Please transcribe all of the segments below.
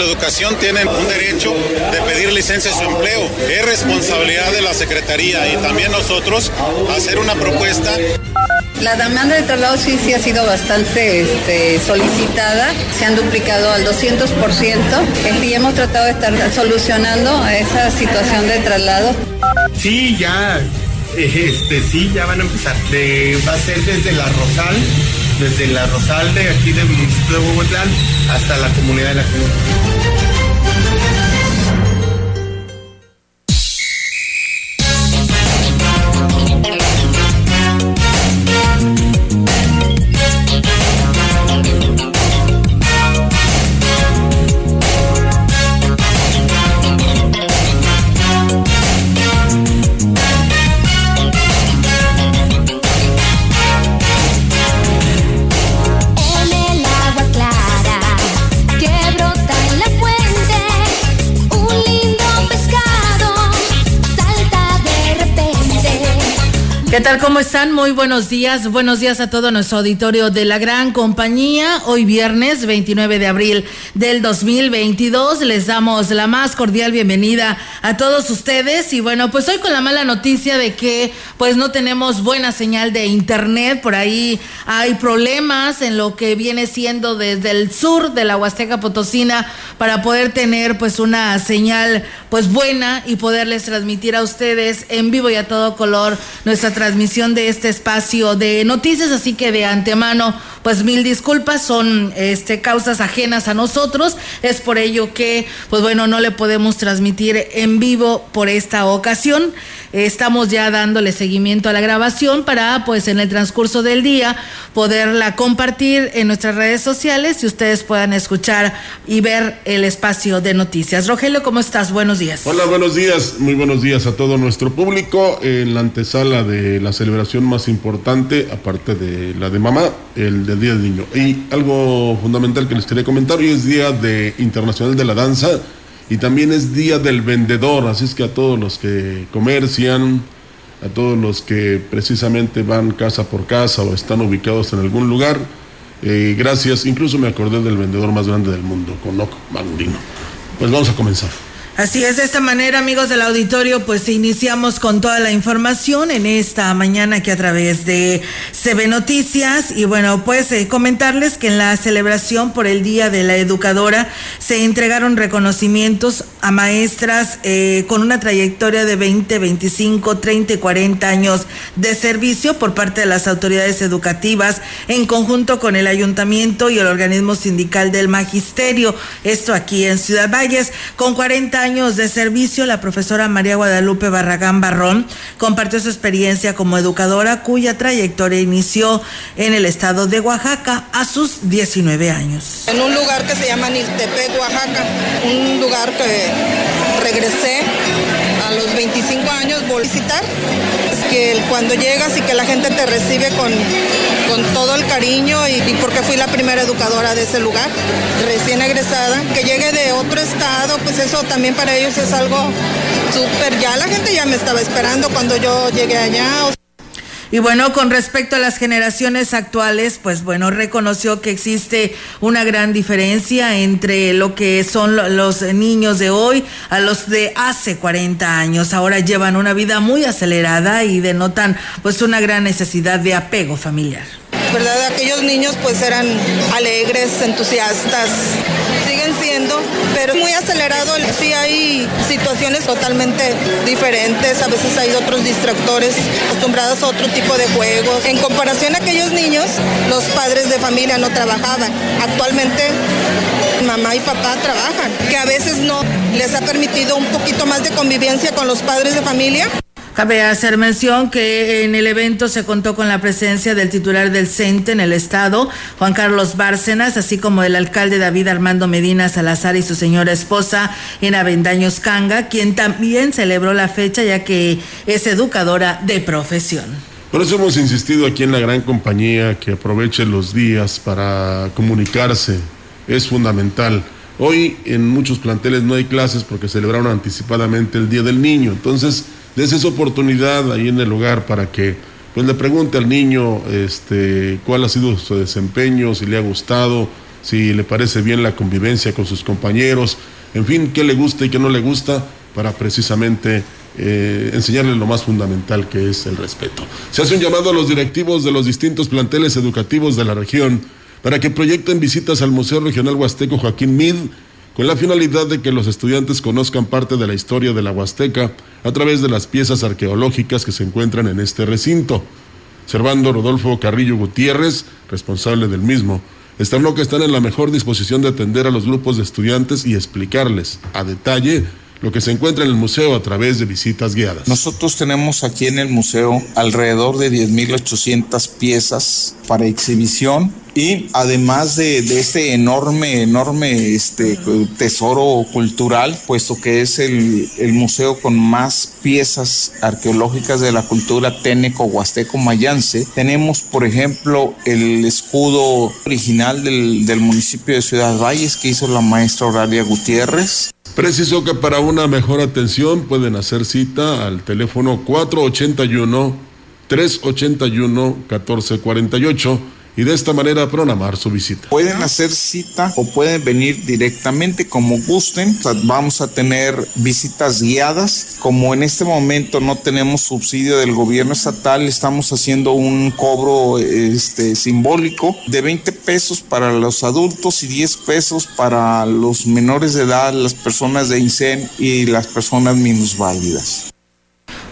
La educación tienen un derecho de pedir licencia de su empleo. Es responsabilidad de la Secretaría y también nosotros hacer una propuesta. La demanda de traslado sí, sí ha sido bastante este, solicitada, se han duplicado al 200%. Este, y hemos tratado de estar solucionando esa situación de traslado. Sí, ya, este, sí, ya van a empezar. De- va a ser desde la Rosal, desde la Rosal de aquí del municipio de Bogotlán hasta la comunidad de la Cruz. ¿Qué tal? ¿Cómo están? Muy buenos días. Buenos días a todo nuestro auditorio de la gran compañía. Hoy viernes 29 de abril del 2022 les damos la más cordial bienvenida a todos ustedes y bueno, pues hoy con la mala noticia de que pues no tenemos buena señal de internet, por ahí hay problemas en lo que viene siendo desde el sur de la Huasteca Potosina para poder tener pues una señal pues buena y poderles transmitir a ustedes en vivo y a todo color nuestra transmisión de este espacio de noticias, así que de antemano pues mil disculpas, son este causas ajenas a nosotros, es por ello que pues bueno, no le podemos transmitir en vivo por esta ocasión. Estamos ya dándole seguimiento a la grabación para pues en el transcurso del día poderla compartir en nuestras redes sociales y ustedes puedan escuchar y ver el espacio de noticias. Rogelio, ¿cómo estás? Buenos días. Hola, buenos días, muy buenos días a todo nuestro público. En la antesala de la celebración más importante, aparte de la de mamá, el del Día del Niño. Y algo fundamental que les quería comentar, hoy es Día de Internacional de la Danza y también es Día del Vendedor, así es que a todos los que comercian, a todos los que precisamente van casa por casa o están ubicados en algún lugar, eh, gracias, incluso me acordé del vendedor más grande del mundo, Conoc Magurino. Pues vamos a comenzar. Así es, de esta manera, amigos del auditorio, pues iniciamos con toda la información en esta mañana aquí a través de CB Noticias. Y bueno, pues eh, comentarles que en la celebración por el Día de la Educadora se entregaron reconocimientos a maestras eh, con una trayectoria de 20, 25, 30 y 40 años de servicio por parte de las autoridades educativas en conjunto con el ayuntamiento y el organismo sindical del magisterio. Esto aquí en Ciudad Valles. Con 40 años de servicio, la profesora María Guadalupe Barragán Barrón compartió su experiencia como educadora cuya trayectoria inició en el estado de Oaxaca a sus 19 años. En un lugar que se llama Niltepec, Oaxaca, un lugar que regresé a los 25 años, volví a visitar. Que cuando llegas y que la gente te recibe con, con todo el cariño y, y porque fui la primera educadora de ese lugar, recién egresada, que llegue de otro estado, pues eso también para ellos es algo súper. Ya la gente ya me estaba esperando cuando yo llegué allá. Y bueno, con respecto a las generaciones actuales, pues bueno, reconoció que existe una gran diferencia entre lo que son lo- los niños de hoy a los de hace 40 años. Ahora llevan una vida muy acelerada y denotan pues una gran necesidad de apego familiar. ¿verdad? Aquellos niños pues eran alegres, entusiastas, pero muy acelerado. Sí hay situaciones totalmente diferentes, a veces hay otros distractores acostumbrados a otro tipo de juegos. En comparación a aquellos niños, los padres de familia no trabajaban. Actualmente mamá y papá trabajan, que a veces no les ha permitido un poquito más de convivencia con los padres de familia. Cabe hacer mención que en el evento se contó con la presencia del titular del CENTE en el estado, Juan Carlos Bárcenas, así como del alcalde David Armando Medina Salazar y su señora esposa en Avendaños Canga, quien también celebró la fecha ya que es educadora de profesión. Por eso hemos insistido aquí en la gran compañía que aproveche los días para comunicarse. Es fundamental. Hoy en muchos planteles no hay clases porque celebraron anticipadamente el Día del Niño. Entonces, des esa oportunidad ahí en el hogar para que pues le pregunte al niño este cuál ha sido su desempeño, si le ha gustado, si le parece bien la convivencia con sus compañeros, en fin, qué le gusta y qué no le gusta para precisamente eh, enseñarle lo más fundamental que es el respeto. Se hace un llamado a los directivos de los distintos planteles educativos de la región para que proyecten visitas al Museo Regional Huasteco Joaquín Mid con la finalidad de que los estudiantes conozcan parte de la historia de la Huasteca a través de las piezas arqueológicas que se encuentran en este recinto. Servando Rodolfo Carrillo Gutiérrez, responsable del mismo, externó que están en la mejor disposición de atender a los grupos de estudiantes y explicarles a detalle lo que se encuentra en el museo a través de visitas guiadas. Nosotros tenemos aquí en el museo alrededor de 10.800 piezas para exhibición y además de, de este enorme, enorme este, tesoro cultural, puesto que es el, el museo con más piezas arqueológicas de la cultura teneco, huasteco, mayance, tenemos, por ejemplo, el escudo original del, del municipio de Ciudad Valles que hizo la maestra Horaria Gutiérrez. Preciso que para una mejor atención pueden hacer cita al teléfono 481 381 1448 y de esta manera programar su visita. Pueden hacer cita o pueden venir directamente como gusten. O sea, vamos a tener visitas guiadas. Como en este momento no tenemos subsidio del gobierno estatal, estamos haciendo un cobro este, simbólico de 20 pesos para los adultos y 10 pesos para los menores de edad, las personas de INSEN y las personas minusválidas.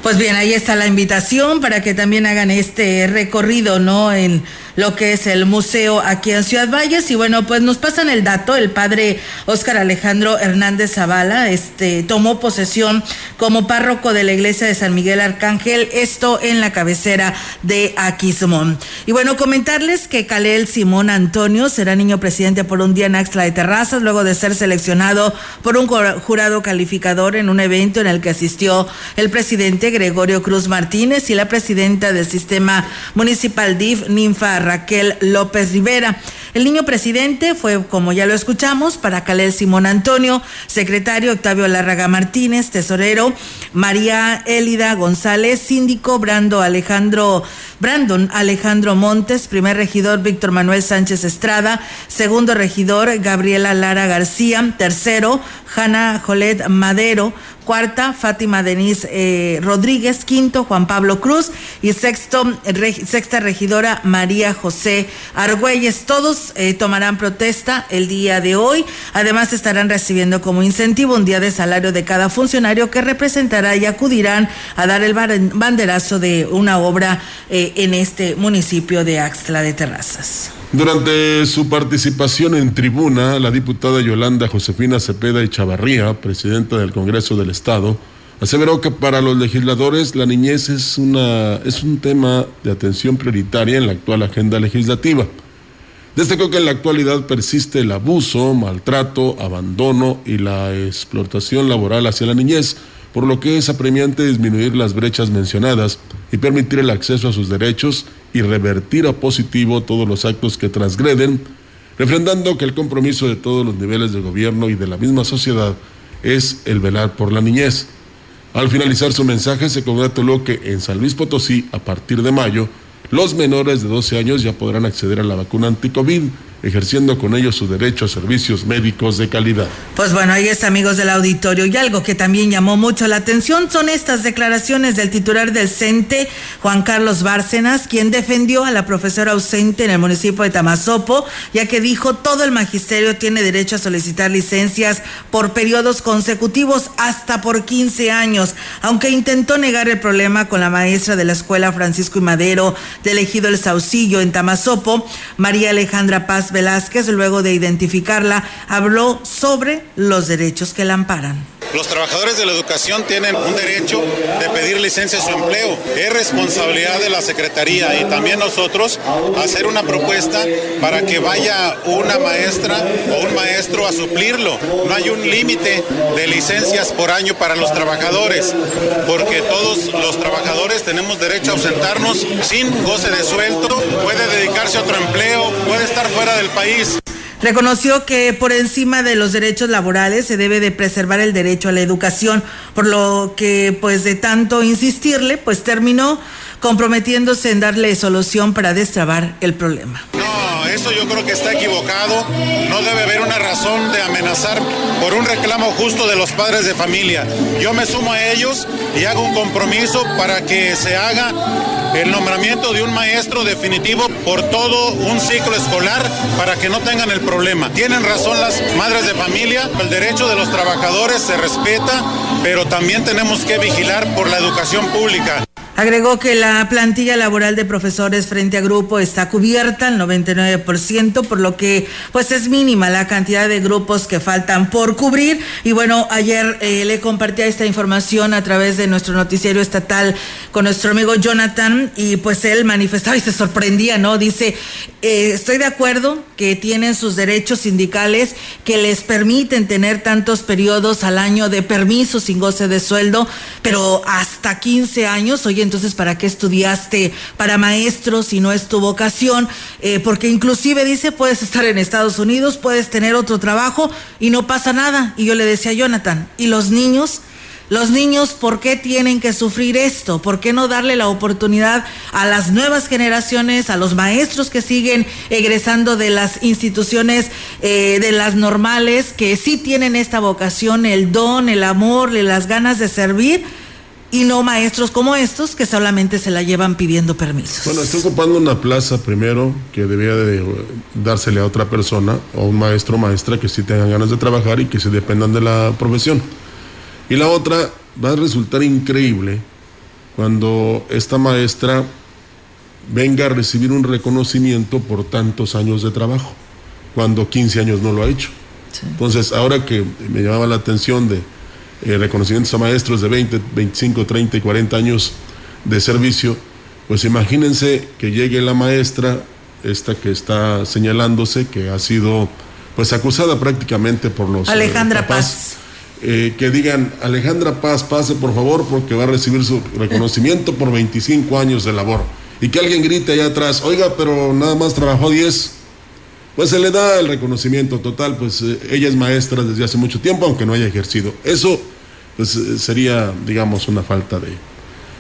Pues bien, ahí está la invitación para que también hagan este recorrido, ¿no? En lo que es el museo aquí en Ciudad Valles. Y bueno, pues nos pasan el dato, el padre Óscar Alejandro Hernández Zavala, este, tomó posesión como párroco de la iglesia de San Miguel Arcángel, esto en la cabecera de Aquismón. Y bueno, comentarles que Calel Simón Antonio será niño presidente por un día en Axtla de Terrazas, luego de ser seleccionado por un jurado calificador en un evento en el que asistió el presidente Gregorio Cruz Martínez y la presidenta del sistema municipal DIF, Ninfa Raquel López Rivera. El niño presidente fue, como ya lo escuchamos, para Calel Simón Antonio, secretario Octavio Larraga Martínez, tesorero María Élida González, síndico Brando Alejandro, Brandon Alejandro Montes, primer regidor Víctor Manuel Sánchez Estrada, segundo regidor Gabriela Lara García, tercero Jana Jolet Madero, cuarta Fátima Denise eh, Rodríguez, quinto Juan Pablo Cruz y sexto, sexta regidora María José Argüelles. Todos eh, tomarán protesta el día de hoy. Además estarán recibiendo como incentivo un día de salario de cada funcionario que representará y acudirán a dar el banderazo de una obra eh, en este municipio de Axtla de Terrazas. Durante su participación en tribuna, la diputada Yolanda Josefina Cepeda y Chavarría, presidenta del Congreso del Estado, aseveró que para los legisladores la niñez es, una, es un tema de atención prioritaria en la actual agenda legislativa. Destacó que en la actualidad persiste el abuso, maltrato, abandono y la explotación laboral hacia la niñez, por lo que es apremiante disminuir las brechas mencionadas y permitir el acceso a sus derechos y revertir a positivo todos los actos que transgreden, refrendando que el compromiso de todos los niveles de gobierno y de la misma sociedad es el velar por la niñez. Al finalizar su mensaje se congratuló que en San Luis Potosí, a partir de mayo, los menores de 12 años ya podrán acceder a la vacuna anticovid ejerciendo con ello su derecho a servicios médicos de calidad. Pues bueno, ahí está, amigos del auditorio. Y algo que también llamó mucho la atención son estas declaraciones del titular del CENTE, Juan Carlos Bárcenas, quien defendió a la profesora ausente en el municipio de Tamazopo, ya que dijo todo el magisterio tiene derecho a solicitar licencias por periodos consecutivos hasta por 15 años, aunque intentó negar el problema con la maestra de la escuela Francisco y Madero del ejido El Saucillo en Tamazopo, María Alejandra Paz Velázquez, luego de identificarla, habló sobre los derechos que la amparan. Los trabajadores de la educación tienen un derecho de pedir licencia a su empleo. Es responsabilidad de la Secretaría y también nosotros hacer una propuesta para que vaya una maestra o un maestro a suplirlo. No hay un límite de licencias por año para los trabajadores, porque todos los trabajadores tenemos derecho a ausentarnos sin goce de sueldo, puede dedicarse a otro empleo, puede estar fuera del país. Reconoció que por encima de los derechos laborales se debe de preservar el derecho a la educación, por lo que pues de tanto insistirle, pues terminó comprometiéndose en darle solución para destrabar el problema. Eso yo creo que está equivocado. No debe haber una razón de amenazar por un reclamo justo de los padres de familia. Yo me sumo a ellos y hago un compromiso para que se haga el nombramiento de un maestro definitivo por todo un ciclo escolar para que no tengan el problema. Tienen razón las madres de familia, el derecho de los trabajadores se respeta, pero también tenemos que vigilar por la educación pública. Agregó que la plantilla laboral de profesores frente a grupo está cubierta al 99%, por lo que pues es mínima la cantidad de grupos que faltan por cubrir. Y bueno, ayer eh, le compartía esta información a través de nuestro noticiero estatal con nuestro amigo Jonathan y pues él manifestaba y se sorprendía, ¿no? Dice, eh, estoy de acuerdo que tienen sus derechos sindicales que les permiten tener tantos periodos al año de permiso sin goce de sueldo, pero hasta 15 años, oye, entonces, ¿para qué estudiaste para maestro si no es tu vocación? Eh, porque inclusive dice, puedes estar en Estados Unidos, puedes tener otro trabajo y no pasa nada. Y yo le decía a Jonathan, ¿y los niños? Los niños, ¿por qué tienen que sufrir esto? ¿Por qué no darle la oportunidad a las nuevas generaciones, a los maestros que siguen egresando de las instituciones, eh, de las normales, que sí tienen esta vocación, el don, el amor, las ganas de servir? Y no maestros como estos que solamente se la llevan pidiendo permisos. Bueno, está ocupando una plaza primero que debía de dársele a otra persona o un maestro o maestra que sí tengan ganas de trabajar y que se dependan de la profesión. Y la otra va a resultar increíble cuando esta maestra venga a recibir un reconocimiento por tantos años de trabajo, cuando 15 años no lo ha hecho. Sí. Entonces, ahora que me llamaba la atención de eh, reconocimientos a maestros de 20, 25, 30 y 40 años de servicio, pues imagínense que llegue la maestra, esta que está señalándose, que ha sido pues acusada prácticamente por los... Alejandra papás, Paz. Eh, que digan, Alejandra Paz, pase por favor porque va a recibir su reconocimiento por 25 años de labor. Y que alguien grite allá atrás, oiga, pero nada más trabajó 10 pues se le da el reconocimiento total, pues eh, ella es maestra desde hace mucho tiempo, aunque no haya ejercido. Eso pues eh, sería, digamos, una falta de...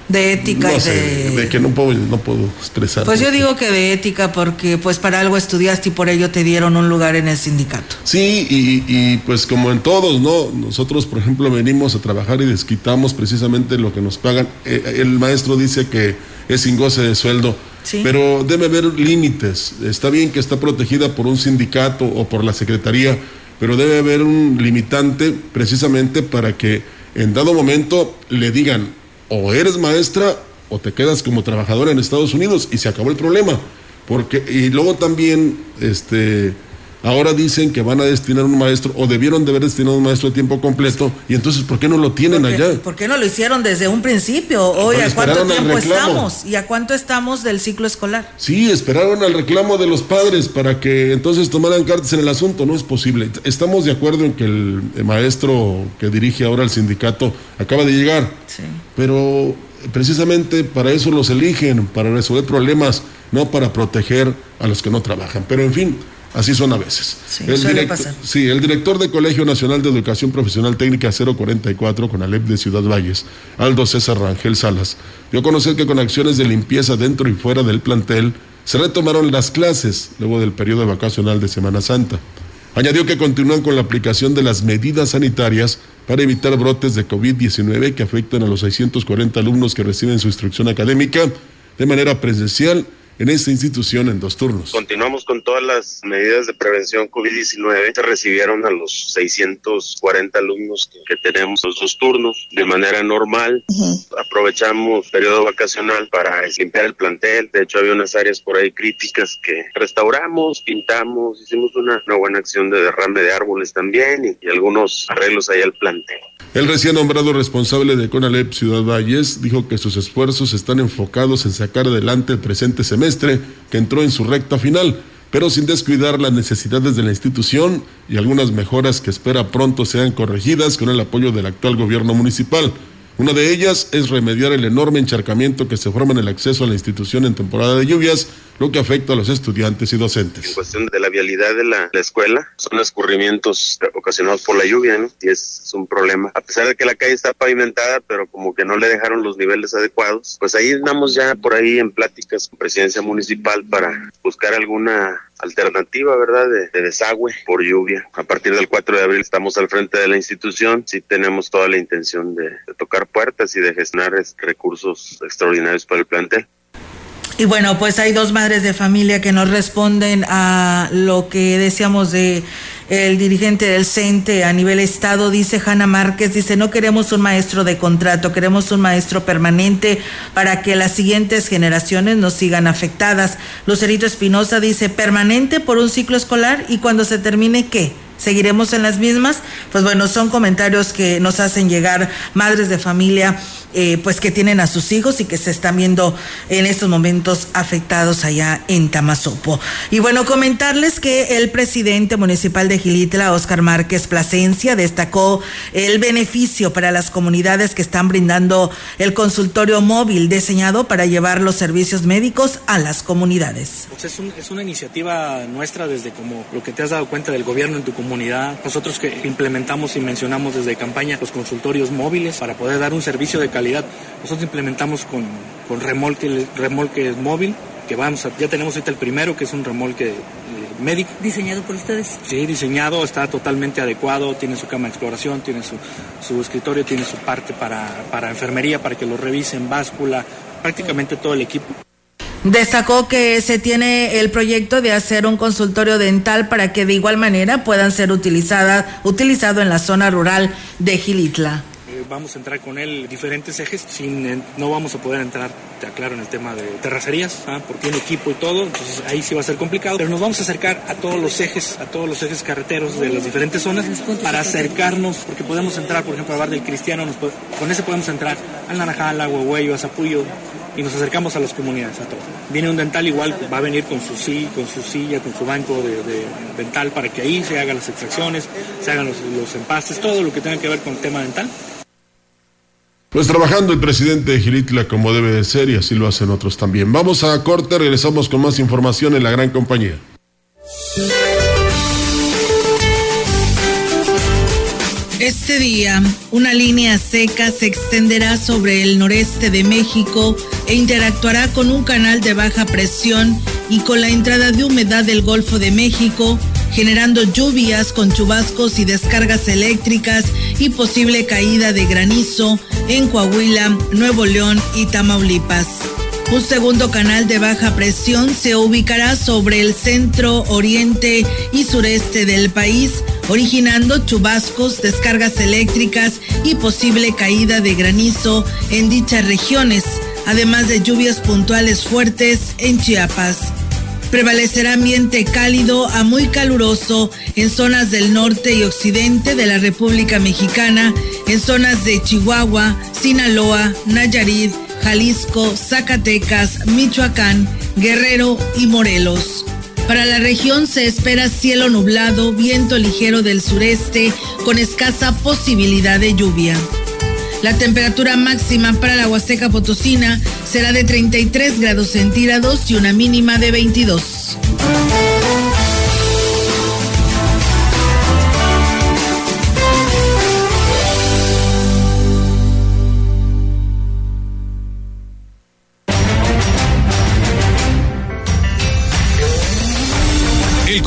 De ética no y sé, de... de que no puedo, no puedo expresar. Pues yo digo que de ética porque pues para algo estudiaste y por ello te dieron un lugar en el sindicato. Sí, y, y, pues como en todos, ¿no? Nosotros, por ejemplo, venimos a trabajar y desquitamos precisamente lo que nos pagan. Eh, el maestro dice que es sin goce de sueldo, Pero debe haber límites. Está bien que está protegida por un sindicato o por la secretaría, pero debe haber un limitante precisamente para que en dado momento le digan o eres maestra o te quedas como trabajadora en Estados Unidos y se acabó el problema. Porque, y luego también, este, ahora dicen que van a destinar un maestro, o debieron de haber destinado un maestro de tiempo completo, y entonces, ¿por qué no lo tienen ¿Por qué, allá? por qué no lo hicieron desde un principio? Hoy, Pero ¿a cuánto tiempo estamos? ¿Y a cuánto estamos del ciclo escolar? Sí, esperaron al reclamo de los padres para que entonces tomaran cartas en el asunto. No es posible. Estamos de acuerdo en que el, el maestro que dirige ahora el sindicato acaba de llegar, Sí. pero precisamente para eso los eligen, para resolver problemas, no para proteger a los que no trabajan. Pero en fin, así son a veces. Sí, suele pasar. sí, el director de Colegio Nacional de Educación Profesional Técnica 044 con Alep de Ciudad Valles, Aldo César Rangel Salas, dio a conocer que con acciones de limpieza dentro y fuera del plantel se retomaron las clases luego del periodo vacacional de Semana Santa. Añadió que continúan con la aplicación de las medidas sanitarias para evitar brotes de COVID-19 que afectan a los 640 alumnos que reciben su instrucción académica de manera presencial en esta institución en dos turnos. Continuamos con todas las medidas de prevención COVID-19. Se recibieron a los 640 alumnos que, que tenemos los dos turnos de manera normal. Aprovechamos periodo vacacional para limpiar el plantel. De hecho, había unas áreas por ahí críticas que restauramos, pintamos, hicimos una, una buena acción de derrame de árboles también y, y algunos arreglos ahí al plantel. El recién nombrado responsable de CONALEP Ciudad Valles dijo que sus esfuerzos están enfocados en sacar adelante el presente semestre que entró en su recta final, pero sin descuidar las necesidades de la institución y algunas mejoras que espera pronto sean corregidas con el apoyo del actual gobierno municipal. Una de ellas es remediar el enorme encharcamiento que se forma en el acceso a la institución en temporada de lluvias, lo que afecta a los estudiantes y En docentes. cuestión de la vialidad de la, la escuela, son escurrimientos ocasionados por la lluvia, ¿no? Y es, es un problema. A pesar de que la calle está pavimentada, pero como que no le dejaron los niveles adecuados, pues ahí andamos ya por ahí en pláticas con presidencia municipal para buscar alguna alternativa, ¿verdad? De, de desagüe por lluvia. A partir del 4 de abril estamos al frente de la institución. Sí tenemos toda la intención de, de tocar puertas y de gestionar este, recursos extraordinarios para el plantel. Y bueno, pues hay dos madres de familia que nos responden a lo que decíamos de el dirigente del CENTE a nivel estado, dice Hanna Márquez, dice, no queremos un maestro de contrato, queremos un maestro permanente para que las siguientes generaciones nos sigan afectadas. Lucerito Espinosa dice, permanente por un ciclo escolar y cuando se termine, ¿qué? ¿Seguiremos en las mismas? Pues bueno, son comentarios que nos hacen llegar madres de familia, eh, pues que tienen a sus hijos y que se están viendo en estos momentos afectados allá en Tamazopo. Y bueno, comentarles que el presidente municipal de Gilitla, Oscar Márquez Plasencia, destacó el beneficio para las comunidades que están brindando el consultorio móvil diseñado para llevar los servicios médicos a las comunidades. Pues es, es una iniciativa nuestra desde como lo que te has dado cuenta del gobierno en tu comunidad. Nosotros que implementamos y mencionamos desde campaña los consultorios móviles para poder dar un servicio de calidad. Nosotros implementamos con, con remolque, remolques móvil, que vamos a- ya tenemos ahorita el primero, que es un remolque eh, médico. ¿Diseñado por ustedes? Sí, diseñado, está totalmente adecuado, tiene su cama de exploración, tiene su, su escritorio, tiene su parte para, para enfermería, para que lo revisen, báscula, prácticamente todo el equipo. Destacó que se tiene el proyecto de hacer un consultorio dental para que de igual manera puedan ser utilizadas utilizado en la zona rural de Gilitla. Eh, Vamos a entrar con él diferentes ejes, sin, eh, no vamos a poder entrar, te aclaro, en el tema de terracerías, ¿ah? porque tiene equipo y todo, entonces ahí sí va a ser complicado, pero nos vamos a acercar a todos los ejes, a todos los ejes carreteros de las diferentes zonas para acercarnos, porque podemos entrar, por ejemplo, al bar del Cristiano, nos po- con ese podemos entrar al Naranjal, a Huehueyo, a Zapullo, y nos acercamos a las comunidades, a todos. Viene un dental igual, va a venir con su, con su silla, con su banco de, de dental para que ahí se hagan las extracciones, se hagan los, los empastes, todo lo que tenga que ver con el tema dental. Pues trabajando el presidente de Gilitla como debe de ser y así lo hacen otros también. Vamos a corte, regresamos con más información en la gran compañía. Este día, una línea seca se extenderá sobre el noreste de México e interactuará con un canal de baja presión y con la entrada de humedad del Golfo de México, generando lluvias con chubascos y descargas eléctricas y posible caída de granizo en Coahuila, Nuevo León y Tamaulipas. Un segundo canal de baja presión se ubicará sobre el centro, oriente y sureste del país, originando chubascos, descargas eléctricas y posible caída de granizo en dichas regiones, además de lluvias puntuales fuertes en Chiapas. Prevalecerá ambiente cálido a muy caluroso en zonas del norte y occidente de la República Mexicana, en zonas de Chihuahua, Sinaloa, Nayarit, Jalisco, Zacatecas, Michoacán, Guerrero y Morelos. Para la región se espera cielo nublado, viento ligero del sureste con escasa posibilidad de lluvia. La temperatura máxima para la Huasteca Potosina será de 33 grados centígrados y una mínima de 22.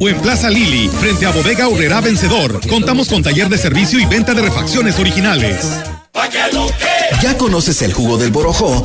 o en Plaza Lili, frente a Bodega Urrera Vencedor. Contamos con taller de servicio y venta de refacciones originales. ¿Ya conoces el jugo del borojó?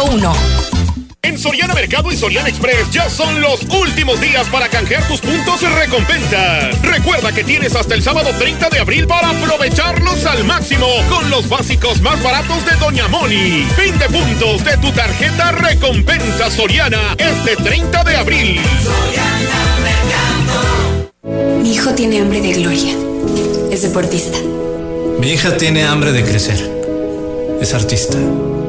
170-201-202-B001. En Soriana Mercado y Soriana Express ya son los últimos días para canjear tus puntos y recompensas. Recuerda que tienes hasta el sábado 30 de abril para aprovecharlos al máximo con los básicos más baratos de Doña Moni. Fin de puntos de tu tarjeta recompensa Soriana este 30 de abril. Mi hijo tiene hambre de gloria. Es deportista. Mi hija tiene hambre de crecer. Es artista.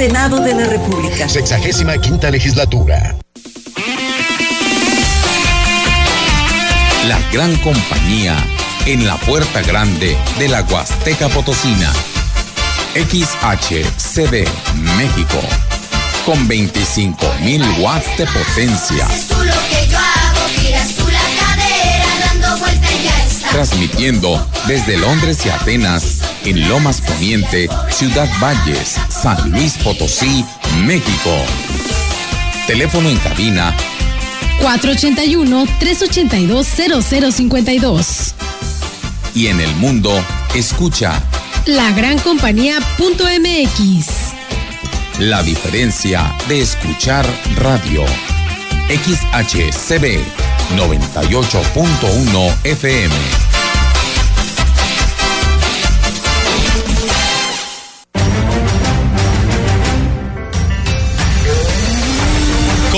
Senado de la República. Sexagésima quinta legislatura. La gran compañía en la puerta grande de la Huasteca Potosina. XHCD México. Con 25 mil watts de potencia. Transmitiendo desde Londres y Atenas, en Lomas Poniente, Ciudad Valles, San Luis Potosí, México. Teléfono en cabina 481-382-0052. y en el mundo, escucha Lagrancompañía.mx. la diferencia de escuchar radio. XHCB 98.1 FM.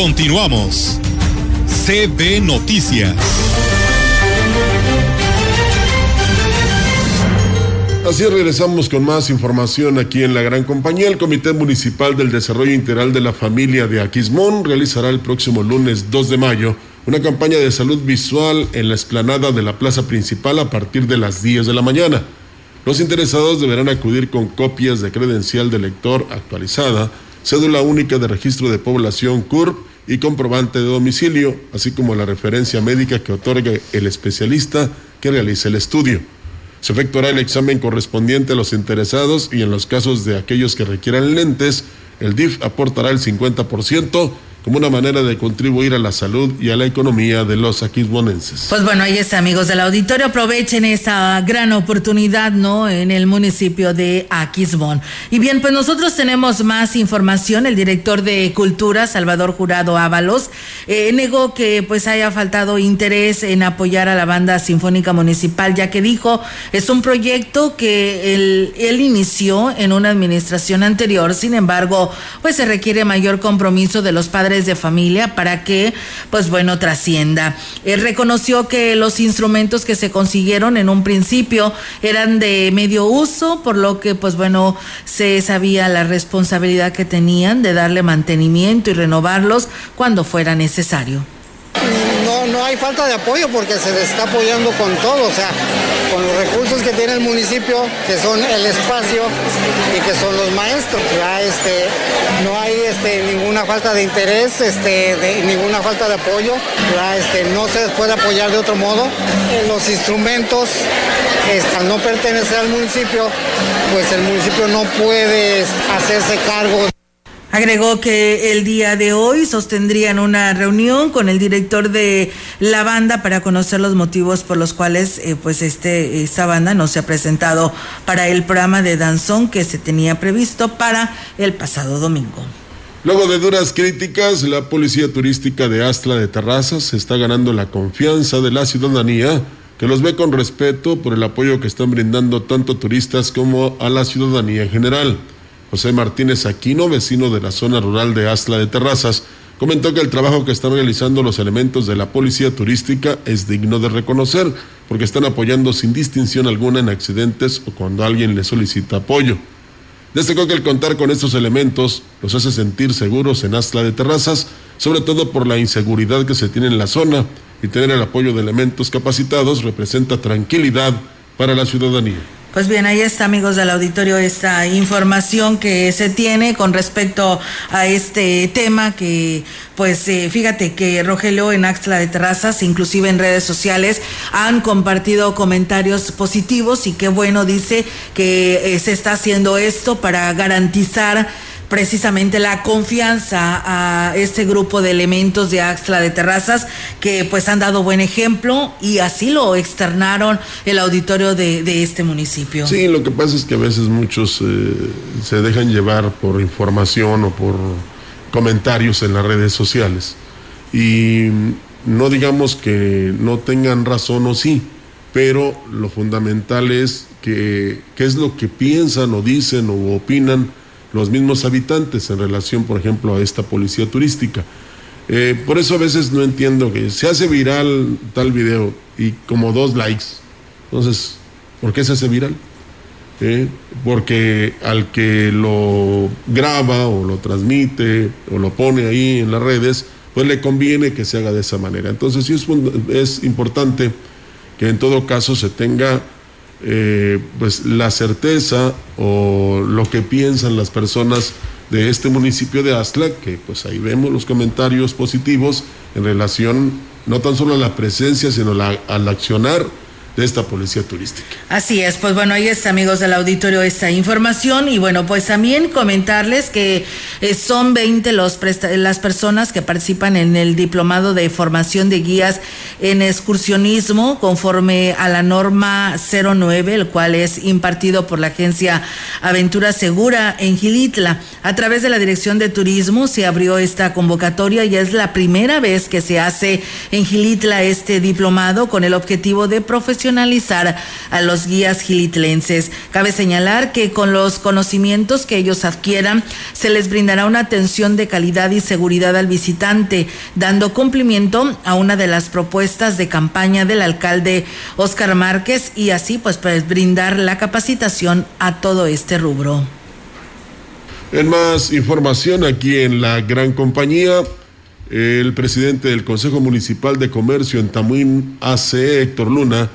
Continuamos. CB Noticias. Así regresamos con más información aquí en la gran compañía. El Comité Municipal del Desarrollo Integral de la Familia de Aquismón realizará el próximo lunes 2 de mayo una campaña de salud visual en la explanada de la plaza principal a partir de las 10 de la mañana. Los interesados deberán acudir con copias de credencial de lector actualizada, cédula única de registro de población CURP y comprobante de domicilio, así como la referencia médica que otorgue el especialista que realice el estudio. Se efectuará el examen correspondiente a los interesados y en los casos de aquellos que requieran lentes, el DIF aportará el 50% como una manera de contribuir a la salud y a la economía de los aquismonenses. Pues bueno, ahí está, amigos del auditorio. Aprovechen esta gran oportunidad, ¿no? En el municipio de Aquismón. Y bien, pues nosotros tenemos más información. El director de Cultura, Salvador Jurado Ábalos, eh, negó que pues haya faltado interés en apoyar a la banda sinfónica municipal, ya que dijo es un proyecto que él, él inició en una administración anterior. Sin embargo, pues se requiere mayor compromiso de los padres de familia para que, pues bueno, trascienda. Él reconoció que los instrumentos que se consiguieron en un principio eran de medio uso, por lo que, pues bueno, se sabía la responsabilidad que tenían de darle mantenimiento y renovarlos cuando fuera necesario no, hay falta de apoyo porque se les está apoyando con todo, o sea, con los recursos que tiene el municipio, que son el espacio y que son los maestros. Este, no hay este, ninguna falta de interés, este, ninguna falta de apoyo, no se puede apoyar de otro modo. Los instrumentos, este, al no pertenecer al municipio, pues el municipio no puede hacerse cargo. Agregó que el día de hoy sostendrían una reunión con el director de la banda para conocer los motivos por los cuales eh, pues este esta banda no se ha presentado para el programa de danzón que se tenía previsto para el pasado domingo. Luego de duras críticas, la policía turística de Astla de Terrazas está ganando la confianza de la ciudadanía que los ve con respeto por el apoyo que están brindando tanto turistas como a la ciudadanía en general. José Martínez Aquino, vecino de la zona rural de Astla de Terrazas, comentó que el trabajo que están realizando los elementos de la policía turística es digno de reconocer, porque están apoyando sin distinción alguna en accidentes o cuando alguien le solicita apoyo. Destacó que el contar con estos elementos los hace sentir seguros en Astla de Terrazas, sobre todo por la inseguridad que se tiene en la zona, y tener el apoyo de elementos capacitados representa tranquilidad para la ciudadanía. Pues bien, ahí está, amigos del auditorio, esta información que se tiene con respecto a este tema que, pues, eh, fíjate que Rogelio en Axla de Terrazas, inclusive en redes sociales, han compartido comentarios positivos y qué bueno dice que eh, se está haciendo esto para garantizar precisamente la confianza a este grupo de elementos de Axla de Terrazas que pues han dado buen ejemplo y así lo externaron el auditorio de, este municipio. Sí, lo que pasa es que a veces muchos eh, se dejan llevar por información o por comentarios en las redes sociales y no digamos que no tengan razón o sí, pero lo fundamental es que qué es lo que piensan o dicen o opinan los mismos habitantes en relación, por ejemplo, a esta policía turística. Eh, por eso a veces no entiendo que se hace viral tal video y como dos likes. Entonces, ¿por qué se hace viral? Eh, porque al que lo graba o lo transmite o lo pone ahí en las redes, pues le conviene que se haga de esa manera. Entonces sí es, es importante que en todo caso se tenga eh, pues la certeza o lo que piensan las personas de este municipio de Astla, que pues ahí vemos los comentarios positivos en relación no tan solo a la presencia, sino al accionar de esta policía turística. Así es, pues bueno, ahí está, amigos del auditorio, esta información. Y bueno, pues también comentarles que eh, son 20 los las personas que participan en el diplomado de formación de guías en excursionismo conforme a la norma 09, el cual es impartido por la agencia Aventura Segura en Gilitla. A través de la Dirección de Turismo se abrió esta convocatoria y es la primera vez que se hace en Gilitla este diplomado con el objetivo de profesionalizar a los guías gilitlenses. Cabe señalar que con los conocimientos que ellos adquieran, se les brindará una atención de calidad y seguridad al visitante, dando cumplimiento a una de las propuestas de campaña del alcalde Oscar Márquez y así pues, pues brindar la capacitación a todo este rubro. En más información aquí en la gran compañía, el presidente del Consejo Municipal de Comercio en Tamuín AC, Héctor Luna,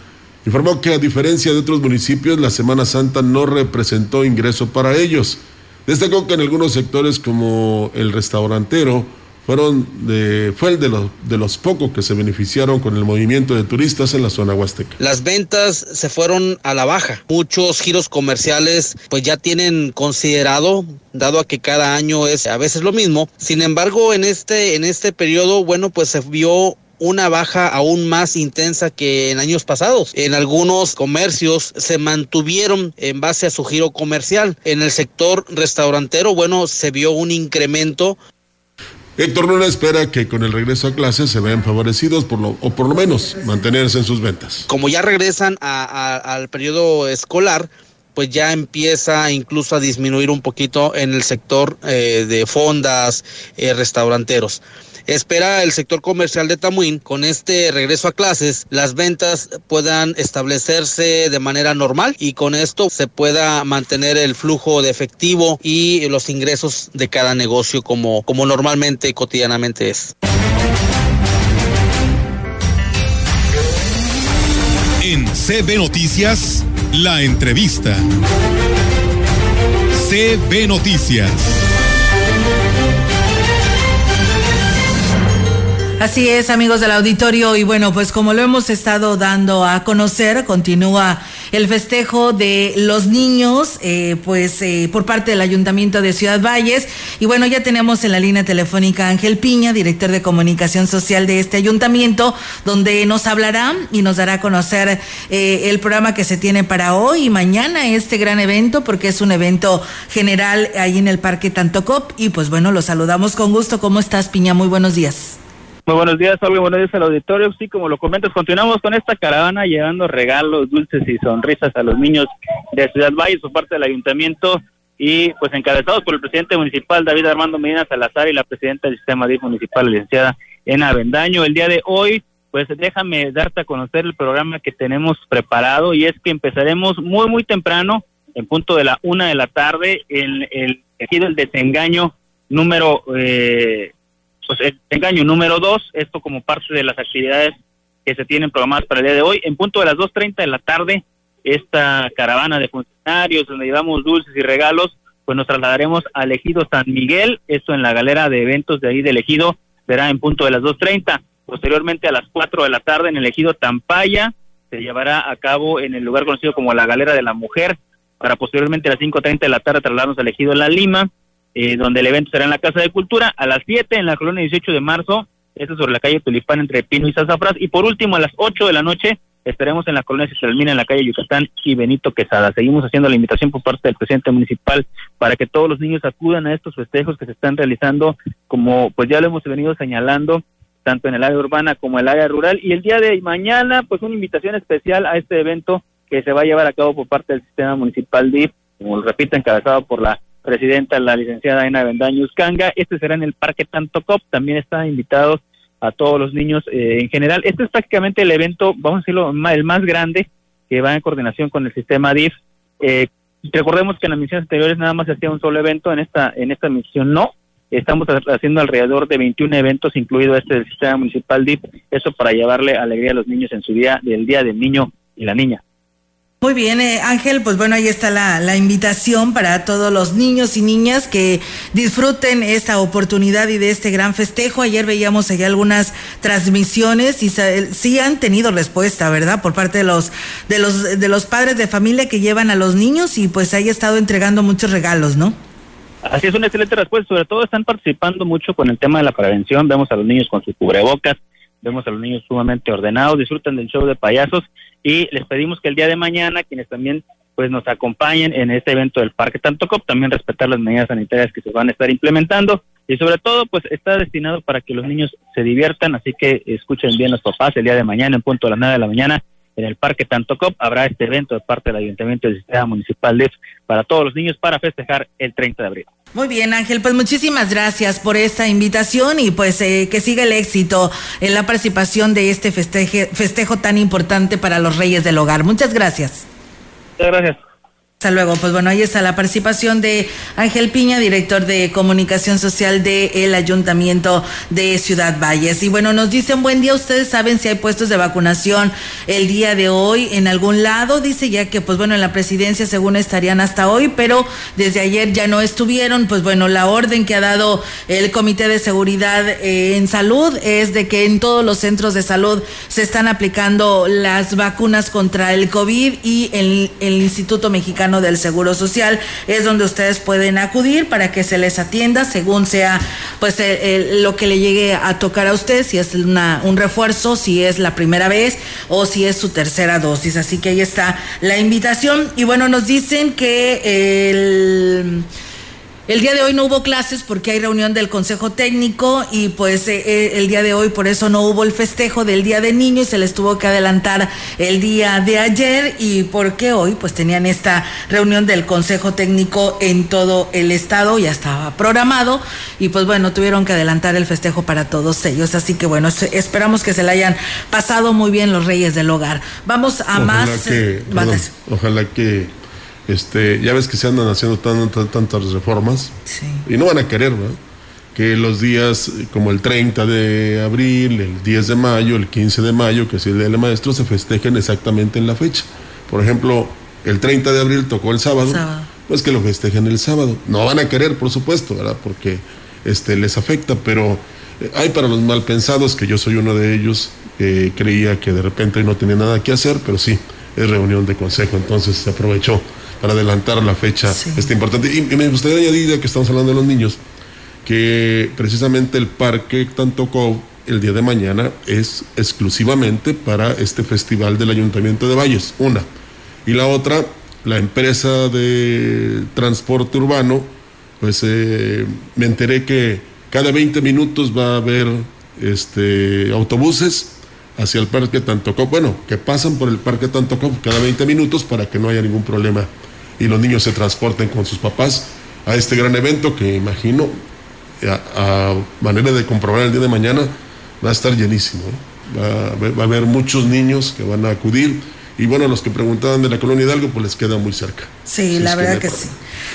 informó que a diferencia de otros municipios, la Semana Santa no representó ingreso para ellos. Destacó que en algunos sectores como el restaurantero fueron de, fue el de los, de los pocos que se beneficiaron con el movimiento de turistas en la zona huasteca. Las ventas se fueron a la baja. Muchos giros comerciales pues ya tienen considerado, dado a que cada año es a veces lo mismo. Sin embargo, en este, en este periodo, bueno, pues se vio una baja aún más intensa que en años pasados. En algunos comercios se mantuvieron en base a su giro comercial. En el sector restaurantero, bueno, se vio un incremento Héctor Luna espera que con el regreso a clases se vean favorecidos por lo, o por lo menos mantenerse en sus ventas. Como ya regresan a, a, al periodo escolar, pues ya empieza incluso a disminuir un poquito en el sector eh, de fondas, eh, restauranteros. Espera el sector comercial de Tamuín con este regreso a clases, las ventas puedan establecerse de manera normal y con esto se pueda mantener el flujo de efectivo y los ingresos de cada negocio como, como normalmente y cotidianamente es. En CB Noticias, la entrevista. CB Noticias. Así es, amigos del auditorio, y bueno, pues como lo hemos estado dando a conocer, continúa el festejo de los niños, eh, pues eh, por parte del Ayuntamiento de Ciudad Valles. Y bueno, ya tenemos en la línea telefónica Ángel Piña, director de comunicación social de este ayuntamiento, donde nos hablará y nos dará a conocer eh, el programa que se tiene para hoy y mañana este gran evento, porque es un evento general ahí en el Parque Tantocop. Y pues bueno, los saludamos con gusto. ¿Cómo estás, Piña? Muy buenos días. Muy buenos días, Olga, buenos días al auditorio. Sí, como lo comentas, continuamos con esta caravana llevando regalos, dulces y sonrisas a los niños de Ciudad Valle por parte del ayuntamiento y pues encabezados por el presidente municipal David Armando Medina Salazar y la presidenta del sistema DIF municipal, licenciada Ena Bendaño. El día de hoy, pues déjame darte a conocer el programa que tenemos preparado y es que empezaremos muy, muy temprano, en punto de la una de la tarde, en el tejido el desengaño número eh, pues el engaño número dos, esto como parte de las actividades que se tienen programadas para el día de hoy. En punto de las 2.30 de la tarde, esta caravana de funcionarios donde llevamos dulces y regalos, pues nos trasladaremos al Ejido San Miguel, esto en la galera de eventos de ahí del Ejido, será en punto de las 2.30. Posteriormente a las 4 de la tarde en el Ejido Tampaya, se llevará a cabo en el lugar conocido como la Galera de la Mujer, para posteriormente a las 5.30 de la tarde trasladarnos al Ejido La Lima, eh, donde el evento será en la Casa de Cultura, a las 7 en la colonia 18 de marzo, esto sobre la calle Tulipán entre Pino y Sazafras, y por último a las 8 de la noche estaremos en la colonia Cisalmina en la calle Yucatán y Benito Quesada. Seguimos haciendo la invitación por parte del presidente municipal para que todos los niños acudan a estos festejos que se están realizando, como pues ya lo hemos venido señalando, tanto en el área urbana como en el área rural. Y el día de mañana, pues una invitación especial a este evento que se va a llevar a cabo por parte del sistema municipal DIF, como lo repito, encabezado por la presidenta, la licenciada Ana Bendaño Canga. Este será en el Parque Tantocop. También están invitados a todos los niños eh, en general. Este es prácticamente el evento, vamos a decirlo, el más grande que va en coordinación con el sistema DIF. Eh, recordemos que en las misiones anteriores nada más se hacía un solo evento, en esta, en esta misión no. Estamos haciendo alrededor de 21 eventos, incluido este del sistema municipal DIF, eso para llevarle alegría a los niños en su día, del Día del Niño y la Niña. Muy bien, eh, Ángel, pues bueno, ahí está la, invitación para todos los niños y niñas que disfruten esta oportunidad y de este gran festejo. Ayer veíamos allá algunas transmisiones y sí han tenido respuesta, ¿verdad? Por parte de los, de los, de los padres de familia que llevan a los niños y pues ahí estado entregando muchos regalos, ¿no? Así es, una excelente respuesta. Sobre todo están participando mucho con el tema de la prevención. Vemos a los niños con sus cubrebocas, vemos a los niños sumamente ordenados, disfrutan del show de payasos y les pedimos que el día de mañana quienes también pues nos acompañen en este evento del Parque Tantocop, también respetar las medidas sanitarias que se van a estar implementando y sobre todo pues está destinado para que los niños se diviertan, así que escuchen bien los papás el día de mañana en punto a las 9 de la mañana en el Parque Tantocop habrá este evento de parte del Ayuntamiento del Sistema Municipal de para todos los niños para festejar el 30 de abril. Muy bien, Ángel, pues muchísimas gracias por esta invitación y pues eh, que siga el éxito en la participación de este festeje, festejo tan importante para los Reyes del Hogar. Muchas gracias. Muchas gracias. Hasta luego. Pues bueno, ahí está la participación de Ángel Piña, director de comunicación social del Ayuntamiento de Ciudad Valles. Y bueno, nos dicen buen día. Ustedes saben si hay puestos de vacunación el día de hoy en algún lado. Dice ya que, pues bueno, en la presidencia según estarían hasta hoy, pero desde ayer ya no estuvieron. Pues bueno, la orden que ha dado el Comité de Seguridad eh, en Salud es de que en todos los centros de salud se están aplicando las vacunas contra el COVID y el, el Instituto Mexicano del Seguro Social es donde ustedes pueden acudir para que se les atienda según sea pues lo que le llegue a tocar a usted, si es una, un refuerzo, si es la primera vez o si es su tercera dosis. Así que ahí está la invitación. Y bueno, nos dicen que el el día de hoy no hubo clases porque hay reunión del Consejo Técnico y pues eh, eh, el día de hoy por eso no hubo el festejo del Día de Niño y se les tuvo que adelantar el día de ayer y porque hoy pues tenían esta reunión del Consejo Técnico en todo el estado, ya estaba programado y pues bueno, tuvieron que adelantar el festejo para todos ellos, así que bueno, esperamos que se le hayan pasado muy bien los reyes del hogar. Vamos a más... ojalá que este, ya ves que se andan haciendo tantas reformas y no van a querer, ¿verdad? Que los días como el 30 de abril, el 10 de mayo, el 15 de mayo, que es el Día del Maestro, se festejen exactamente en la fecha. Por ejemplo, el 30 de abril tocó el sábado, pues que lo festejen el sábado. No van a querer, por supuesto, ¿verdad? Porque este, les afecta, pero eh, hay para los mal pensados, que yo soy uno de ellos, que creía que de repente no tenía nada que hacer, pero sí, es reunión de consejo, entonces se aprovechó para adelantar la fecha está importante. Y, me gustaría añadir, que estamos hablando de los niños, que precisamente el parque Tantocó el día de mañana es exclusivamente para este festival del Ayuntamiento de Valles, una. Y la otra, la empresa de transporte urbano, pues eh, me enteré que cada 20 minutos va a haber este, autobuses hacia el parque Tantocó, bueno, que pasan por el parque Tantocó cada 20 minutos para que no haya ningún problema y los niños se transporten con sus papás a este gran evento que imagino, a, manera de comprobar el día de mañana, va a estar llenísimo. Va, a haber muchos niños que van a acudir y bueno, los que preguntaban de la colonia Hidalgo, pues les queda muy cerca. Sí, la verdad que, sí.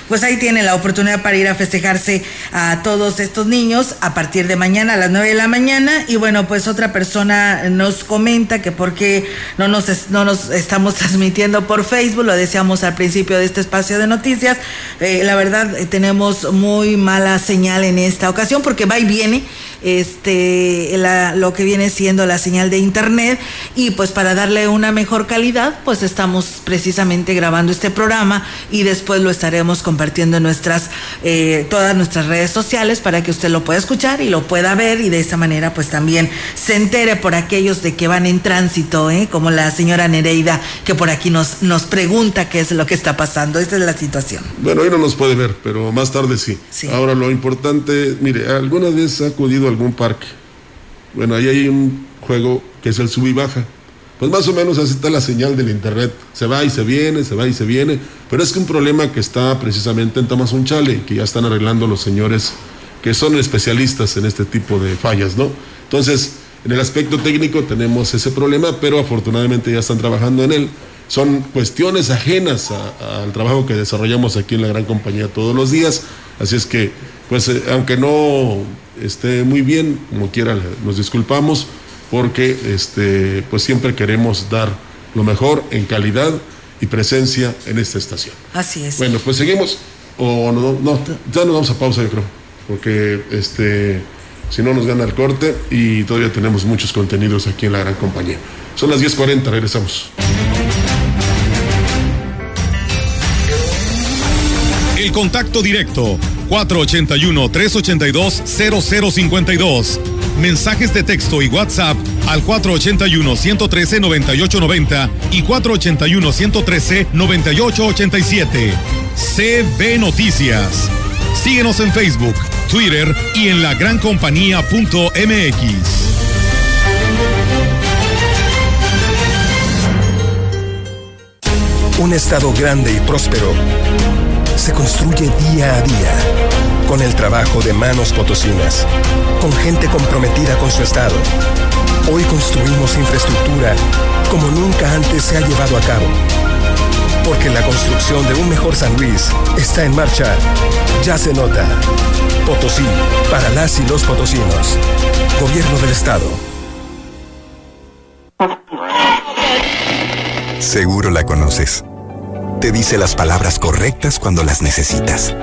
Pues ahí tiene la oportunidad para ir a festejarse a todos estos niños a partir de mañana a las 9 de la mañana. Y bueno, pues otra persona nos comenta que por qué no nos, no nos estamos transmitiendo por Facebook, lo decíamos al principio de este espacio de noticias. Eh, la verdad, eh, tenemos muy mala señal en esta ocasión porque va y viene este lo que viene siendo la señal de internet y pues para darle una mejor calidad pues estamos precisamente grabando este programa y después lo estaremos compartiendo en nuestras eh, todas nuestras redes sociales para que usted lo pueda escuchar y lo pueda ver y de esa manera pues también se entere por aquellos de que van en tránsito ¿eh? como la señora Nereida que por aquí nos nos pregunta qué es lo que está pasando esta es la situación bueno hoy no nos puede ver pero más tarde sí, sí. ahora lo importante mire alguna vez ha acudido algún parque. Bueno, ahí hay un juego que es el sub y baja. Pues más o menos así está la señal del internet. Se va y se viene, se va y se viene. Pero es que un problema que está precisamente en Tamazunchale, que ya están arreglando los señores que son especialistas en este tipo de fallas, ¿no? Entonces, en el aspecto técnico tenemos ese problema, pero afortunadamente ya están trabajando en él. Son cuestiones ajenas al trabajo que desarrollamos aquí en la gran compañía todos los días. Así es que, pues, eh, aunque no esté muy bien, como quiera, nos disculpamos porque este, pues siempre queremos dar lo mejor en calidad y presencia en esta estación. Así es. Bueno, pues seguimos. O no, no, ya nos vamos a pausa, yo creo, porque este, si no nos gana el corte y todavía tenemos muchos contenidos aquí en la gran compañía. Son las 10:40, regresamos. El contacto directo 481-382-0052. Mensajes de texto y WhatsApp al 481-113-9890 y 481-113-9887. CB Noticias. Síguenos en Facebook, Twitter y en la gran compañía.mx. Un estado grande y próspero se construye día a día con el trabajo de manos potosinas, con gente comprometida con su estado. Hoy construimos infraestructura como nunca antes se ha llevado a cabo Porque la construcción de un mejor San Luis está en marcha. Ya se nota. Potosí, para las y los potosinos. Gobierno del Estado. Seguro la conoces. Te dice las palabras correctas cuando las necesitas.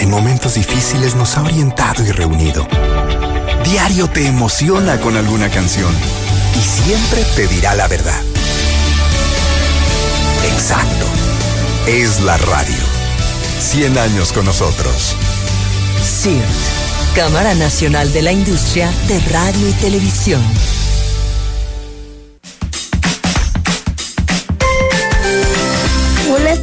En momentos difíciles nos ha orientado y reunido. Diario te emociona con alguna canción y siempre te dirá la verdad. Exacto. Es la radio. 100 años con nosotros. CIRT, Cámara Nacional de la Industria de Radio y Televisión.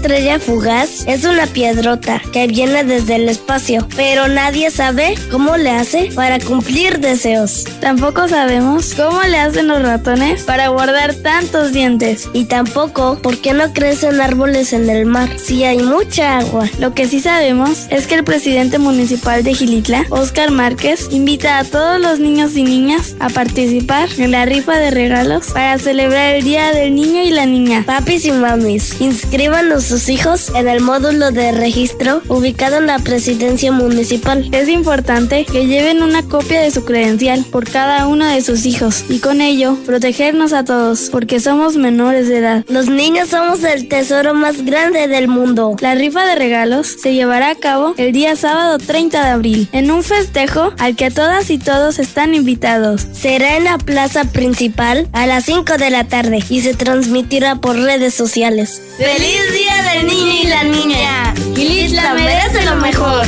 Estrella fugaz es una piedrota que viene desde el espacio, pero nadie sabe cómo le hace para cumplir deseos. Tampoco sabemos cómo le hacen los ratones para guardar tantos dientes. Y tampoco por qué no crecen árboles en el mar si hay mucha agua. Lo que sí sabemos es que el presidente municipal de Gilitla, Oscar Márquez, invita a todos los niños y niñas a participar en la rifa de regalos para celebrar el Día del Niño y la Niña. Papis y mamis, inscriban a sus hijos en el módulo de registro ubicado en la presidencia municipal. Es importante que lleven una copia de su credencial por cada uno de sus hijos y con ello protegernos a todos porque somos menores de edad. Los niños somos el tesoro más grande del mundo. La rifa de regalos se llevará a cabo el día sábado 30 de abril en un festejo al que todas y todos están invitados. Será en la plaza principal a las 5 de la tarde y se transmitirá por redes sociales. ¡Feliz Día del Niño y la Niña! Gilitla merece lo mejor.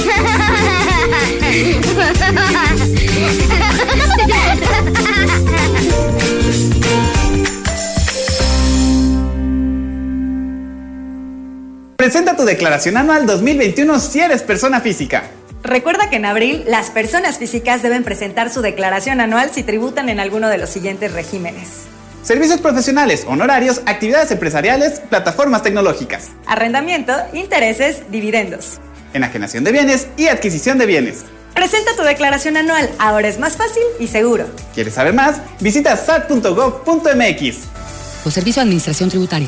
Presenta tu declaración anual 2021 si eres persona física. Recuerda que en abril las personas físicas deben presentar su declaración anual si tributan en alguno de los siguientes regímenes. Servicios profesionales, honorarios, actividades empresariales, plataformas tecnológicas. Arrendamiento, intereses, dividendos. Enajenación de bienes y adquisición de bienes. Presenta tu declaración anual, ahora es más fácil y seguro. ¿Quieres saber más? Visita sat.gov.mx. O Servicio de Administración Tributaria.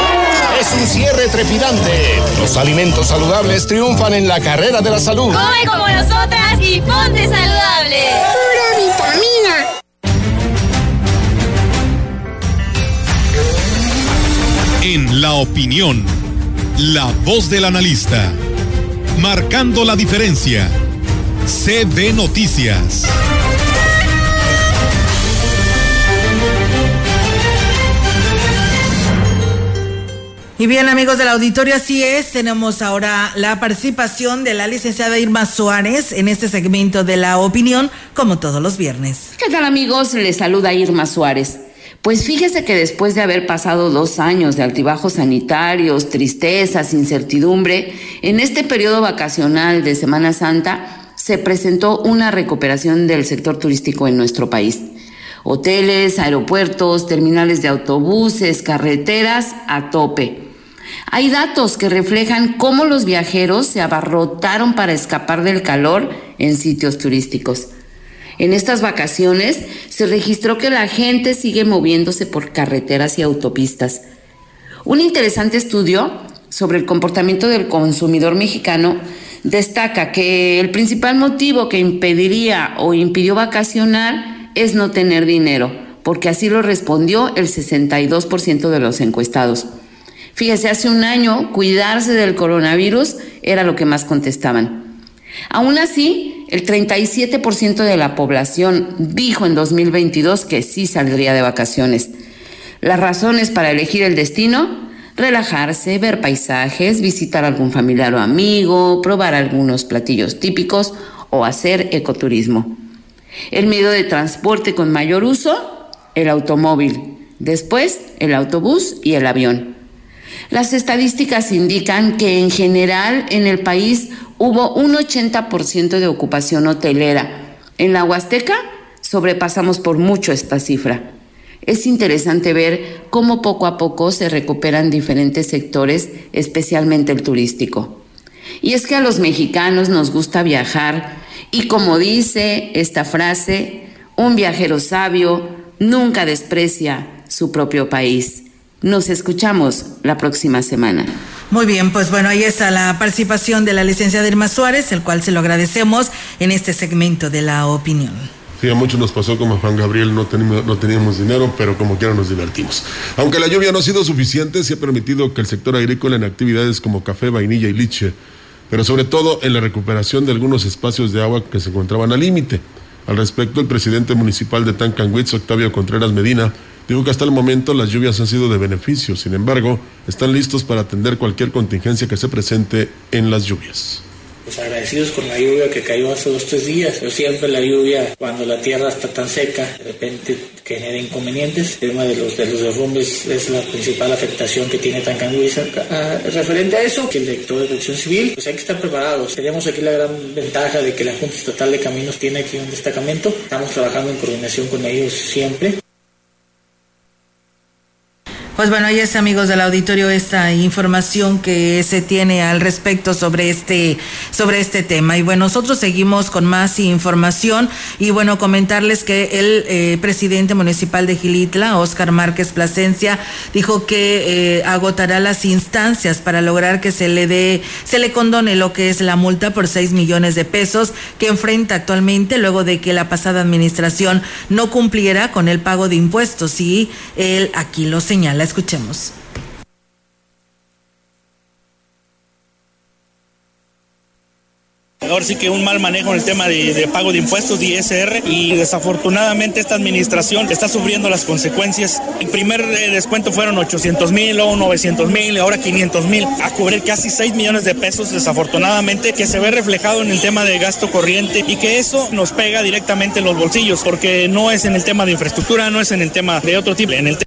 Es un cierre trepidante. Los alimentos saludables triunfan en la carrera de la salud. Come como nosotras y ponte saludable. Pura vitamina. En la opinión, la voz del analista, marcando la diferencia. CB Noticias. Y bien, amigos del auditorio, así es. Tenemos ahora la participación de la licenciada Irma Suárez en este segmento de la opinión, como todos los viernes. ¿Qué tal, amigos? Les saluda Irma Suárez. Pues fíjese que después de haber pasado dos años de altibajos sanitarios, tristezas, incertidumbre, en este periodo vacacional de Semana Santa se presentó una recuperación del sector turístico en nuestro país. Hoteles, aeropuertos, terminales de autobuses, carreteras a tope. Hay datos que reflejan cómo los viajeros se abarrotaron para escapar del calor en sitios turísticos. En estas vacaciones se registró que la gente sigue moviéndose por carreteras y autopistas. Un interesante estudio sobre el comportamiento del consumidor mexicano destaca que el principal motivo que impediría o impidió vacacionar es no tener dinero, porque así lo respondió el 62% de los encuestados. Fíjese, hace un año cuidarse del coronavirus era lo que más contestaban. Aún así, el 37% de la población dijo en 2022 que sí saldría de vacaciones. Las razones para elegir el destino, relajarse, ver paisajes, visitar algún familiar o amigo, probar algunos platillos típicos o hacer ecoturismo. El medio de transporte con mayor uso, el automóvil. Después, el autobús y el avión. Las estadísticas indican que en general en el país hubo un 80% de ocupación hotelera. En la Huasteca sobrepasamos por mucho esta cifra. Es interesante ver cómo poco a poco se recuperan diferentes sectores, especialmente el turístico. Y es que a los mexicanos nos gusta viajar y como dice esta frase, un viajero sabio nunca desprecia su propio país. Nos escuchamos la próxima semana. Muy bien, pues bueno, ahí está la participación de la licenciada Irma Suárez, el cual se lo agradecemos en este segmento de la opinión. Sí, a muchos nos pasó como a Juan Gabriel, no teníamos, no teníamos dinero, pero como quiera nos divertimos. Aunque la lluvia no ha sido suficiente, sí ha permitido que el sector agrícola en actividades como café, vainilla y liche, pero sobre todo en la recuperación de algunos espacios de agua que se encontraban al límite. Al respecto, el presidente municipal de Tancanwitz, Octavio Contreras Medina, dijo que hasta el momento las lluvias han sido de beneficio, sin embargo, están listos para atender cualquier contingencia que se presente en las lluvias pues agradecidos con la lluvia que cayó hace dos tres días. Pero siempre la lluvia, cuando la tierra está tan seca, de repente genera inconvenientes. El tema de los, de los derrumbes es la principal afectación que tiene Tancanguis. Ah, referente a eso, que el director de protección civil, pues hay que estar preparados. Tenemos aquí la gran ventaja de que la Junta Estatal de Caminos tiene aquí un destacamento. Estamos trabajando en coordinación con ellos siempre. Pues bueno, ahí es amigos del auditorio esta información que se tiene al respecto sobre este sobre este tema. Y bueno, nosotros seguimos con más información. Y bueno, comentarles que el eh, presidente municipal de Gilitla, Oscar Márquez Plasencia, dijo que eh, agotará las instancias para lograr que se le dé, se le condone lo que es la multa por 6 millones de pesos que enfrenta actualmente luego de que la pasada administración no cumpliera con el pago de impuestos. Y él aquí lo señala escuchemos. Ahora sí que un mal manejo en el tema de, pago de impuestos, de ISR, y desafortunadamente esta administración está sufriendo las consecuencias. El primer eh, descuento fueron 800 mil, luego 900 mil, ahora 500 mil, a cubrir casi 6 millones de pesos, desafortunadamente, que se ve reflejado en el tema de gasto corriente y que eso nos pega directamente en los bolsillos, porque no es en el tema de infraestructura, no es en el tema de otro tipo, en el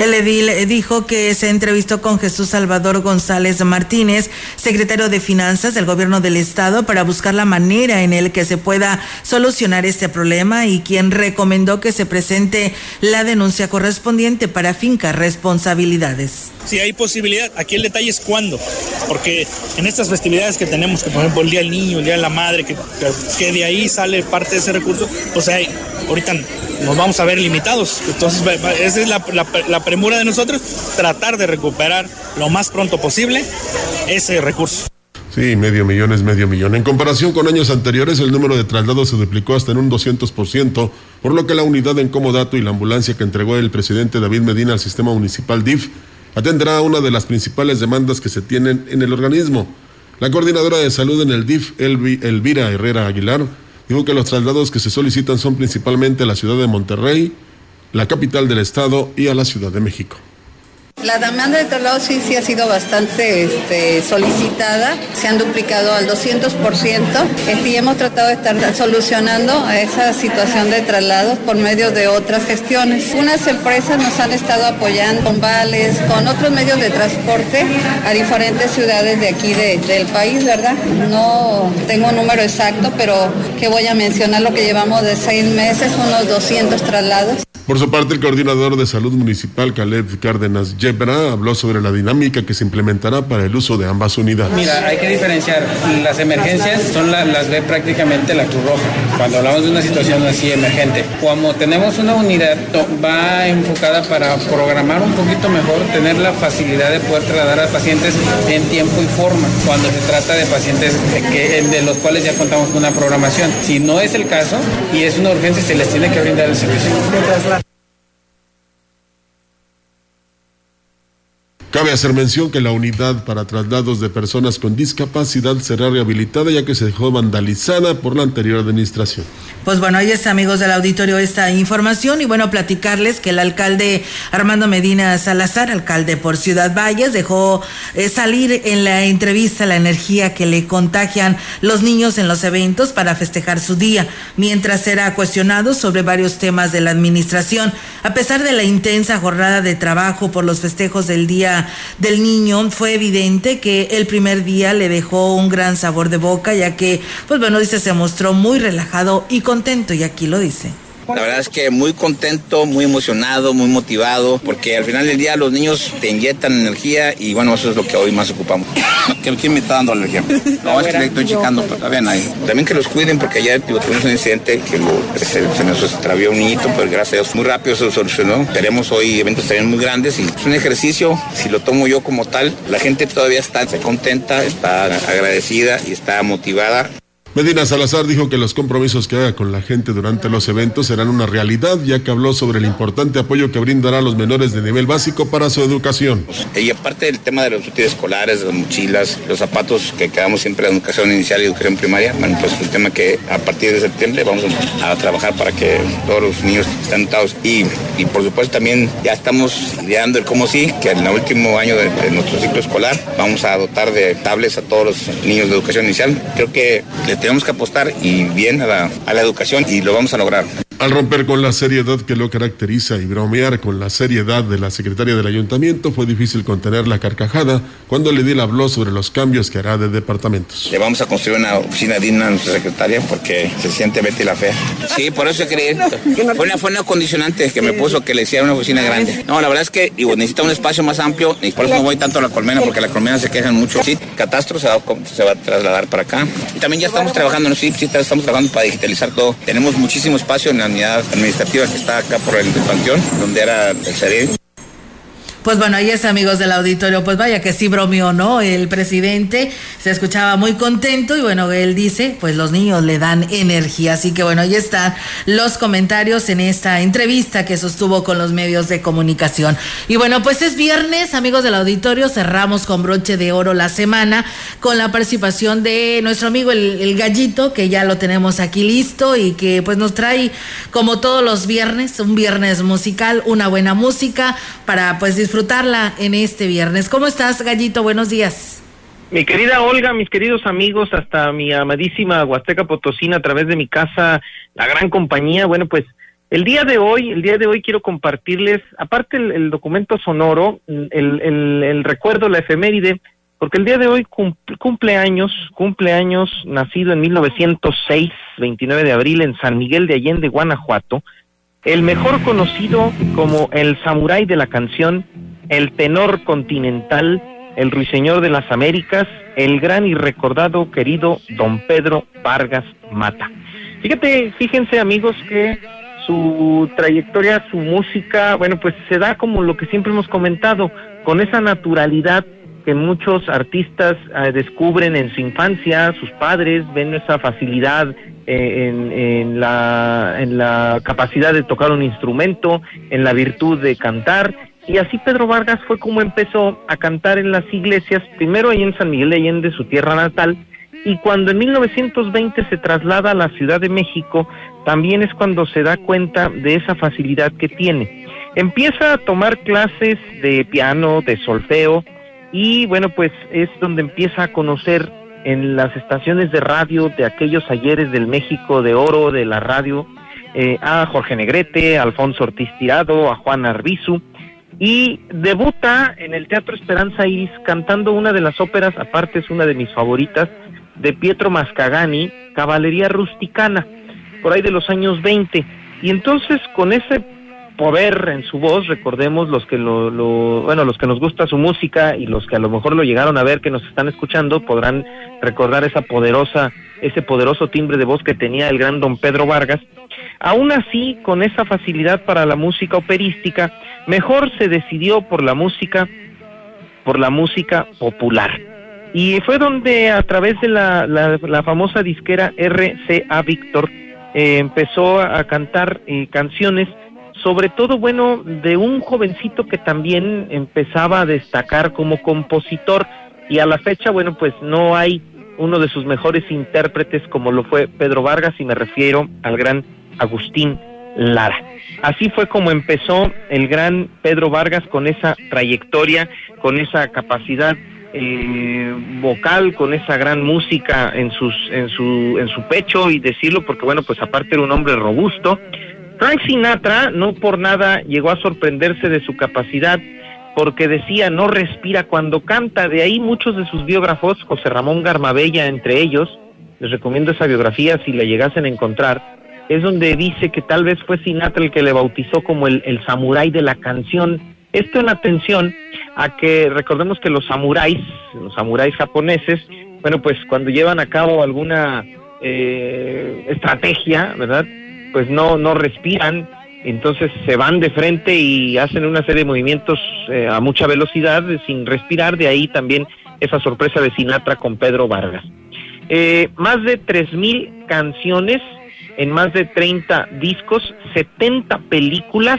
el edil dijo que se entrevistó con Jesús Salvador González Martínez, secretario de Finanzas del Gobierno del Estado, para buscar la manera en el que se pueda solucionar este problema y quien recomendó que se presente la denuncia correspondiente para fincar responsabilidades. Si hay posibilidad, aquí el detalle es cuándo, porque en estas festividades que tenemos, que por ejemplo el Día del Niño, el Día de la Madre, que, de ahí sale parte de ese recurso, pues hay, ahorita nos vamos a ver limitados. Entonces, esa es la, la premura de nosotros, tratar de recuperar lo más pronto posible ese recurso. Sí, medio millón es medio millón. En comparación con años anteriores, el número de traslados se duplicó hasta en un 200%, por lo que la unidad en comodato y la ambulancia que entregó el presidente David Medina al sistema municipal DIF atenderá una de las principales demandas que se tienen en el organismo. La coordinadora de salud en el DIF, Elvira Herrera Aguilar, dijo que los traslados que se solicitan son principalmente a la ciudad de Monterrey, la capital del estado y a la Ciudad de México. La demanda de traslados sí, sí ha sido bastante este, solicitada, se han duplicado al 200% este, y hemos tratado de estar solucionando esa situación de traslados por medio de otras gestiones. Unas empresas nos han estado apoyando con vales, con otros medios de transporte a diferentes ciudades de aquí del país, ¿verdad? No tengo un número exacto, pero que voy a mencionar lo que llevamos de seis meses, unos 200 traslados. Por su parte, el coordinador de salud municipal, Caleb Cárdenas Yebra, habló sobre la dinámica que se implementará para el uso de ambas unidades. Mira, hay que diferenciar. Las emergencias son las ve prácticamente la Cruz Roja, cuando hablamos de una situación así emergente. Como tenemos una unidad, va enfocada para programar un poquito mejor, tener la facilidad de poder trasladar a pacientes en tiempo y forma, cuando se trata de pacientes que, de los cuales ya contamos con una programación. Si no es el caso y es una urgencia, se les tiene que brindar el servicio. Cabe hacer mención que la unidad para traslados de personas con discapacidad será rehabilitada ya que se dejó vandalizada por la anterior administración. Pues bueno, ahí está, amigos del auditorio, esta información y bueno, platicarles que el alcalde Armando Medina Salazar, alcalde por Ciudad Valles, dejó eh, salir en la entrevista la energía que le contagian los niños en los eventos para festejar su día, mientras era cuestionado sobre varios temas de la administración. A pesar de la intensa jornada de trabajo por los festejos del Día del Niño, fue evidente que el primer día le dejó un gran sabor de boca, ya que, pues bueno, dice, se mostró muy relajado y contento, y aquí lo dice La verdad es que muy contento, muy emocionado, muy motivado, porque al final del día los niños te inyectan energía y bueno, eso es lo que hoy más ocupamos. ¿Quién me está dando alergia? No, es que le estoy checando, pero todavía no hay. También que los cuiden, porque ayer tuvimos un incidente que se, nos extravió un niñito, pero gracias a Dios muy rápido se solucionó. Tenemos hoy eventos también muy grandes y es un ejercicio, si lo tomo yo como tal, la gente todavía está contenta, está agradecida y está motivada Medina Salazar dijo que los compromisos que haga con la gente durante los eventos serán una realidad, ya que habló sobre el importante apoyo que brindará a los menores de nivel básico para su educación. Y aparte del tema de los útiles escolares, las mochilas, los zapatos que quedamos siempre en educación inicial y educación primaria, bueno, pues un tema que a partir de septiembre vamos a trabajar para que todos los niños estén dotados. Y, y por supuesto también ya estamos ideando el cómo sí, que en el último año de, de nuestro ciclo escolar vamos a dotar de tablets a todos los niños de educación inicial. Creo que tenemos que apostar y bien a la, a la educación y lo vamos a lograr. Al romper con la seriedad que lo caracteriza y bromear con la seriedad de la secretaria del ayuntamiento, fue difícil contener la carcajada cuando le le habló sobre los cambios que hará de departamentos. Le vamos a construir una oficina digna a nuestra secretaria porque se siente Betty la fea. Sí, por eso creí. Fue una, fue una condicionante que me puso que le hiciera una oficina grande. No, la verdad es que digo, necesita un espacio más amplio y por eso no voy tanto a la colmena porque la colmena se quejan mucho. Sí, Catastro se va, se va a trasladar para acá. Y también ya estamos trabajando, sí, sí, estamos trabajando para digitalizar todo. Tenemos muchísimo espacio en la unidad administrativa que está acá por el panteón, donde era el cerebro. Pues bueno, ahí es amigos del auditorio, pues vaya que sí bromeó, ¿no? El presidente se escuchaba muy contento y bueno, él dice, pues los niños le dan energía, así que bueno, ahí están los comentarios en esta entrevista que sostuvo con los medios de comunicación. Y bueno, pues es viernes, amigos del auditorio, cerramos con broche de oro la semana con la participación de nuestro amigo el, gallito, que ya lo tenemos aquí listo y que pues nos trae como todos los viernes, un viernes musical, una buena música para pues disfrutarla en este viernes. ¿Cómo estás, Gallito? Buenos días. Mi querida Olga, mis queridos amigos, hasta mi amadísima Huasteca Potosina a través de mi casa, la gran compañía. Bueno, pues el día de hoy, el día de hoy quiero compartirles, aparte el, documento sonoro, el, recuerdo, la efeméride, porque el día de hoy cumple, cumple años, cumple años, nacido en 1906, 29 de abril, en San Miguel de Allende, Guanajuato, el mejor conocido como el samurái de la canción, el tenor continental, el ruiseñor de las Américas, el gran y recordado querido don Pedro Vargas Mata. Fíjate, fíjense amigos que su trayectoria, su música, bueno, pues se da como lo que siempre hemos comentado, con esa naturalidad que muchos artistas eh, descubren en su infancia, sus padres ven esa facilidad eh, en, en la capacidad de tocar un instrumento, en la virtud de cantar. Y así Pedro Vargas fue como empezó a cantar en las iglesias, primero ahí en San Miguel de Allende, su tierra natal, y cuando en 1920 se traslada a la Ciudad de México, también es cuando se da cuenta de esa facilidad que tiene. Empieza a tomar clases de piano, de solfeo, y bueno, pues es donde empieza a conocer en las estaciones de radio de aquellos ayeres del México de oro de la radio eh, a Jorge Negrete, a Alfonso Ortiz Tirado, a Juan Arbizu y debuta en el Teatro Esperanza Iris cantando una de las óperas, aparte es una de mis favoritas, de Pietro Mascagani, Caballería Rusticana, por ahí de los años 20. Y entonces con ese poder en su voz, recordemos los que lo, bueno, los que nos gusta su música y los que a lo mejor lo llegaron a ver que nos están escuchando podrán recordar esa poderosa, ese poderoso timbre de voz que tenía el gran don Pedro Vargas. Aún así, con esa facilidad para la música operística, mejor se decidió por la música, por la música popular. Y fue donde a través de la, la, famosa disquera RCA Víctor eh, empezó a cantar eh, canciones sobre todo, bueno, de un jovencito que también empezaba a destacar como compositor y a la fecha, bueno, pues no hay uno de sus mejores intérpretes como lo fue Pedro Vargas y me refiero al gran Agustín Lara. Así fue como empezó el gran Pedro Vargas con esa trayectoria, con esa capacidad eh, vocal, con esa gran música en sus en su en su pecho y decirlo porque bueno, pues aparte era un hombre robusto, Frank Sinatra no por nada llegó a sorprenderse de su capacidad porque decía no respira cuando canta, de ahí muchos de sus biógrafos, José Ramón Garmabella entre ellos, les recomiendo esa biografía si la llegasen a encontrar, es donde dice que tal vez fue Sinatra el que le bautizó como el, el samurái de la canción. Esto en atención a que recordemos que los samuráis, los samuráis japoneses, bueno, pues cuando llevan a cabo alguna eh, estrategia, ¿verdad? Pues no, no respiran, entonces se van de frente y hacen una serie de movimientos eh, a mucha velocidad sin respirar, de ahí también esa sorpresa de Sinatra con Pedro Vargas. Eh, más de 3.000 canciones en más de 30 discos, 70 películas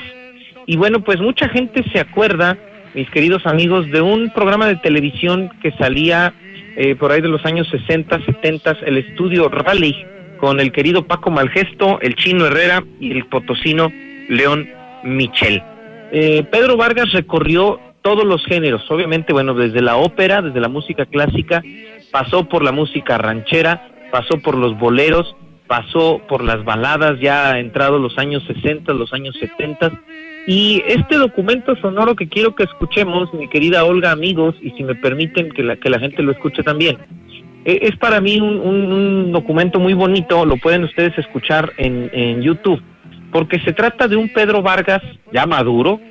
y bueno, pues mucha gente se acuerda, mis queridos amigos, de un programa de televisión que salía eh, por ahí de los años 60, 70, el estudio Raleigh, con el querido Paco Malgesto, el chino Herrera y el potosino León Michel. Eh, Pedro Vargas recorrió todos los géneros, obviamente, bueno, desde la ópera, desde la música clásica, pasó por la música ranchera, pasó por los boleros, pasó por las baladas ya entrados los años 60, los años 70. Y este documento sonoro que quiero que escuchemos, mi querida Olga, amigos, y si me permiten que la, que la gente lo escuche también, eh, es para mí un, documento muy bonito, lo pueden ustedes escuchar en, en YouTube, porque se trata de un Pedro Vargas ya maduro,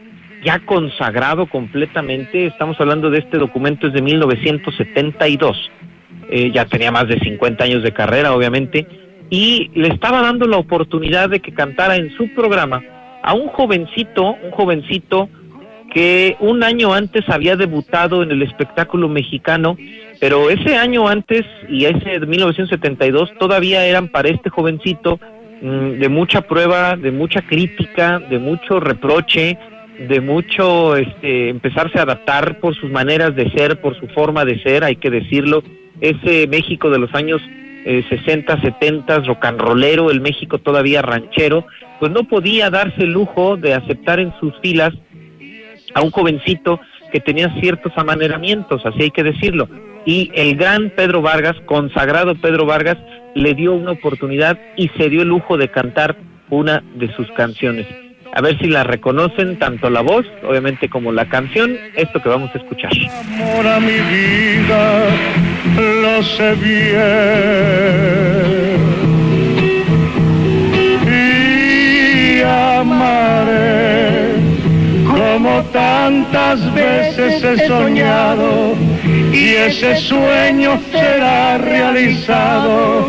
ya consagrado completamente, estamos hablando de este documento es de 1972, eh, ya tenía más de 50 años de carrera, obviamente, y le estaba dando la oportunidad de que cantara en su programa a un jovencito, un jovencito que un año antes había debutado en el espectáculo mexicano, pero ese año antes y ese de 1972 todavía eran para este jovencito mm, de mucha prueba, de mucha crítica, de mucho reproche, de mucho este, empezarse a adaptar por sus maneras de ser, por su forma de ser, hay que decirlo. Ese México de los años 60, 70, rock and rollero, el México todavía ranchero, pues no podía darse el lujo de aceptar en sus filas a un jovencito que tenía ciertos amaneramientos, así hay que decirlo. Y el gran Pedro Vargas, consagrado Pedro Vargas, le dio una oportunidad y se dio el lujo de cantar una de sus canciones. A ver si la reconocen, tanto la voz, obviamente, como la canción, esto que vamos a escuchar. Amor a mi vida, lo sé bien. Y amaré como tantas veces he soñado y ese sueño será realizado,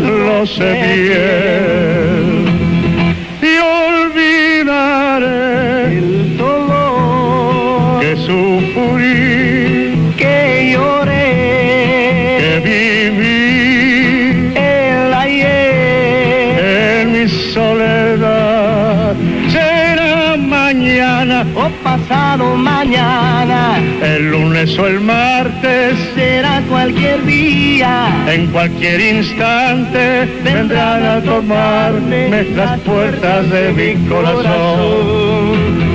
lo sé bien el dolor. Que sufrí, que lloré, que viví. El ayer. En mi soledad. Será mañana o pasado mañana, lunes o el martes, será cualquier día, en cualquier instante vendrán a tomarme las puertas de mi corazón.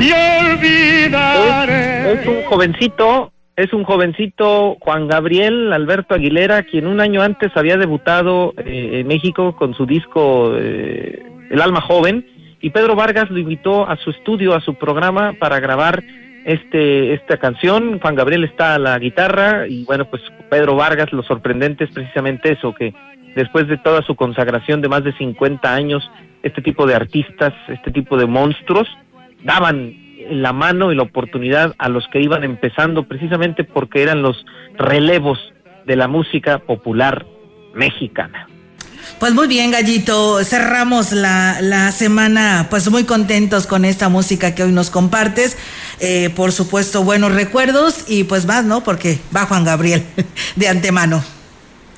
y olvidaré. Es, un jovencito es un jovencito Juan Gabriel Alberto Aguilera, quien un año antes había debutado eh, en México con su disco eh, El alma joven, y Pedro Vargas lo invitó a su estudio, a su programa, para grabar este esta canción. Juan Gabriel está a la guitarra y bueno, pues Pedro Vargas, lo sorprendente es precisamente eso, que después de toda su consagración de más de 50 años, este tipo de artistas, este tipo de monstruos, daban la mano y la oportunidad a los que iban empezando precisamente porque eran los relevos de la música popular mexicana. Pues muy bien, Gallito. Cerramos la, la, semana, pues muy contentos con esta música que hoy nos compartes. Eh, por supuesto, buenos recuerdos y pues más, ¿no? Porque va Juan Gabriel de antemano.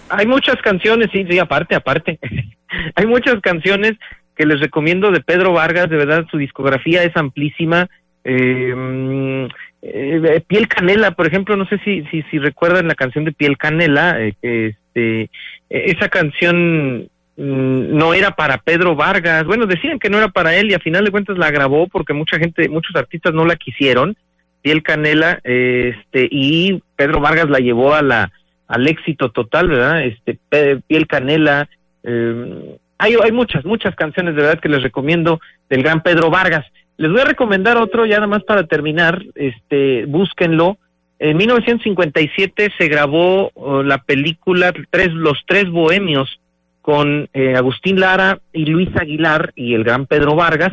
Hay muchas canciones, sí, sí, aparte, aparte. Hay muchas canciones que les recomiendo de Pedro Vargas, de verdad, su discografía es amplísima. Eh, mm, eh, Piel Canela, por ejemplo, no sé si, si, si recuerdan la canción de Piel Canela, eh, este, esa canción no era para Pedro Vargas, bueno, decían que no era para él y a final de cuentas la grabó porque mucha gente, muchos artistas no la quisieron, Piel Canela, este, y Pedro Vargas la llevó a la, al éxito total, ¿verdad? Este, Piel Canela, eh, hay, hay muchas, muchas canciones de verdad que les recomiendo del gran Pedro Vargas. Les voy a recomendar otro, ya nada más para terminar, este, búsquenlo. En 1957 se grabó oh, la película tres, Los Tres Bohemios, con eh, Agustín Lara y Luis Aguilar y el gran Pedro Vargas.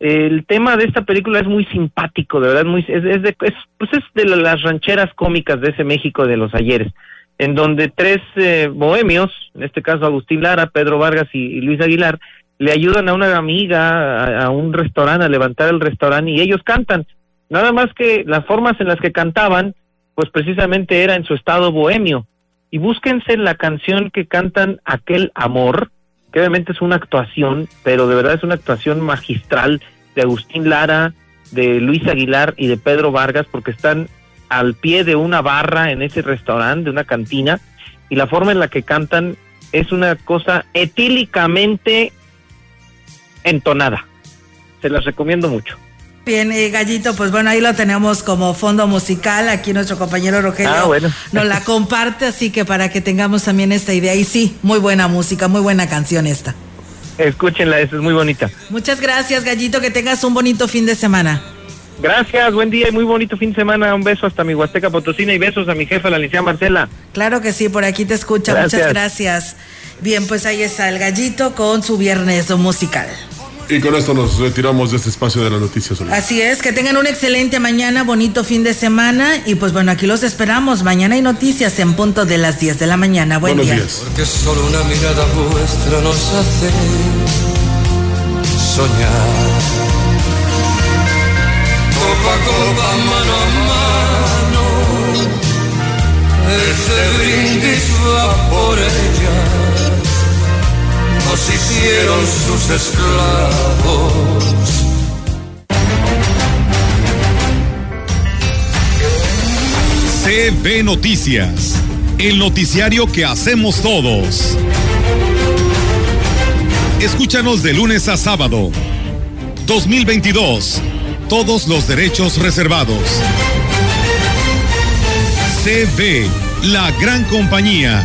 El tema de esta película es muy simpático, de verdad, muy, es, de, es, pues es de las rancheras cómicas de ese México de los ayeres, en donde tres eh, bohemios, en este caso Agustín Lara, Pedro Vargas y, Luis Aguilar, le ayudan a una amiga a un restaurante, a levantar el restaurante y ellos cantan. Nada más que las formas en las que cantaban, pues precisamente era en su estado bohemio. Y búsquense la canción que cantan Aquel Amor, que obviamente es una actuación, pero de verdad es una actuación magistral de Agustín Lara, de Luis Aguilar y de Pedro Vargas, porque están al pie de una barra en ese restaurante, de una cantina, y la forma en la que cantan es una cosa etílicamente entonada. Se las recomiendo mucho. Bien, eh, Gallito, pues bueno, ahí lo tenemos como fondo musical. Aquí nuestro compañero Rogelio Ah, bueno. nos la comparte, así que para que tengamos también esta idea. Y sí, muy buena música, muy buena canción esta. Escúchenla, esa es muy bonita. Muchas gracias, Gallito, que tengas un bonito fin de semana. Gracias, buen día y muy bonito fin de semana. Un beso hasta mi Huasteca Potosina y besos a mi jefa, la licenciada Marcela. Claro que sí, por aquí te escucha. Gracias. Muchas gracias. Bien, pues ahí está el Gallito con su viernes musical. Y con esto nos retiramos de este espacio de las noticias. Olivia. Así es, que tengan una excelente mañana, bonito fin de semana y pues bueno, aquí los esperamos. Mañana hay noticias en punto de las 10 de la mañana. Buen Buenos día. días. Porque solo una mirada vuestra nos hace soñar. Copa a copa, mano a mano, este brindis va por ella. Hicieron sus esclavos. CB Noticias, el noticiario que hacemos todos. Escúchanos de lunes a sábado. 2022. Todos los derechos reservados. CB, la gran compañía.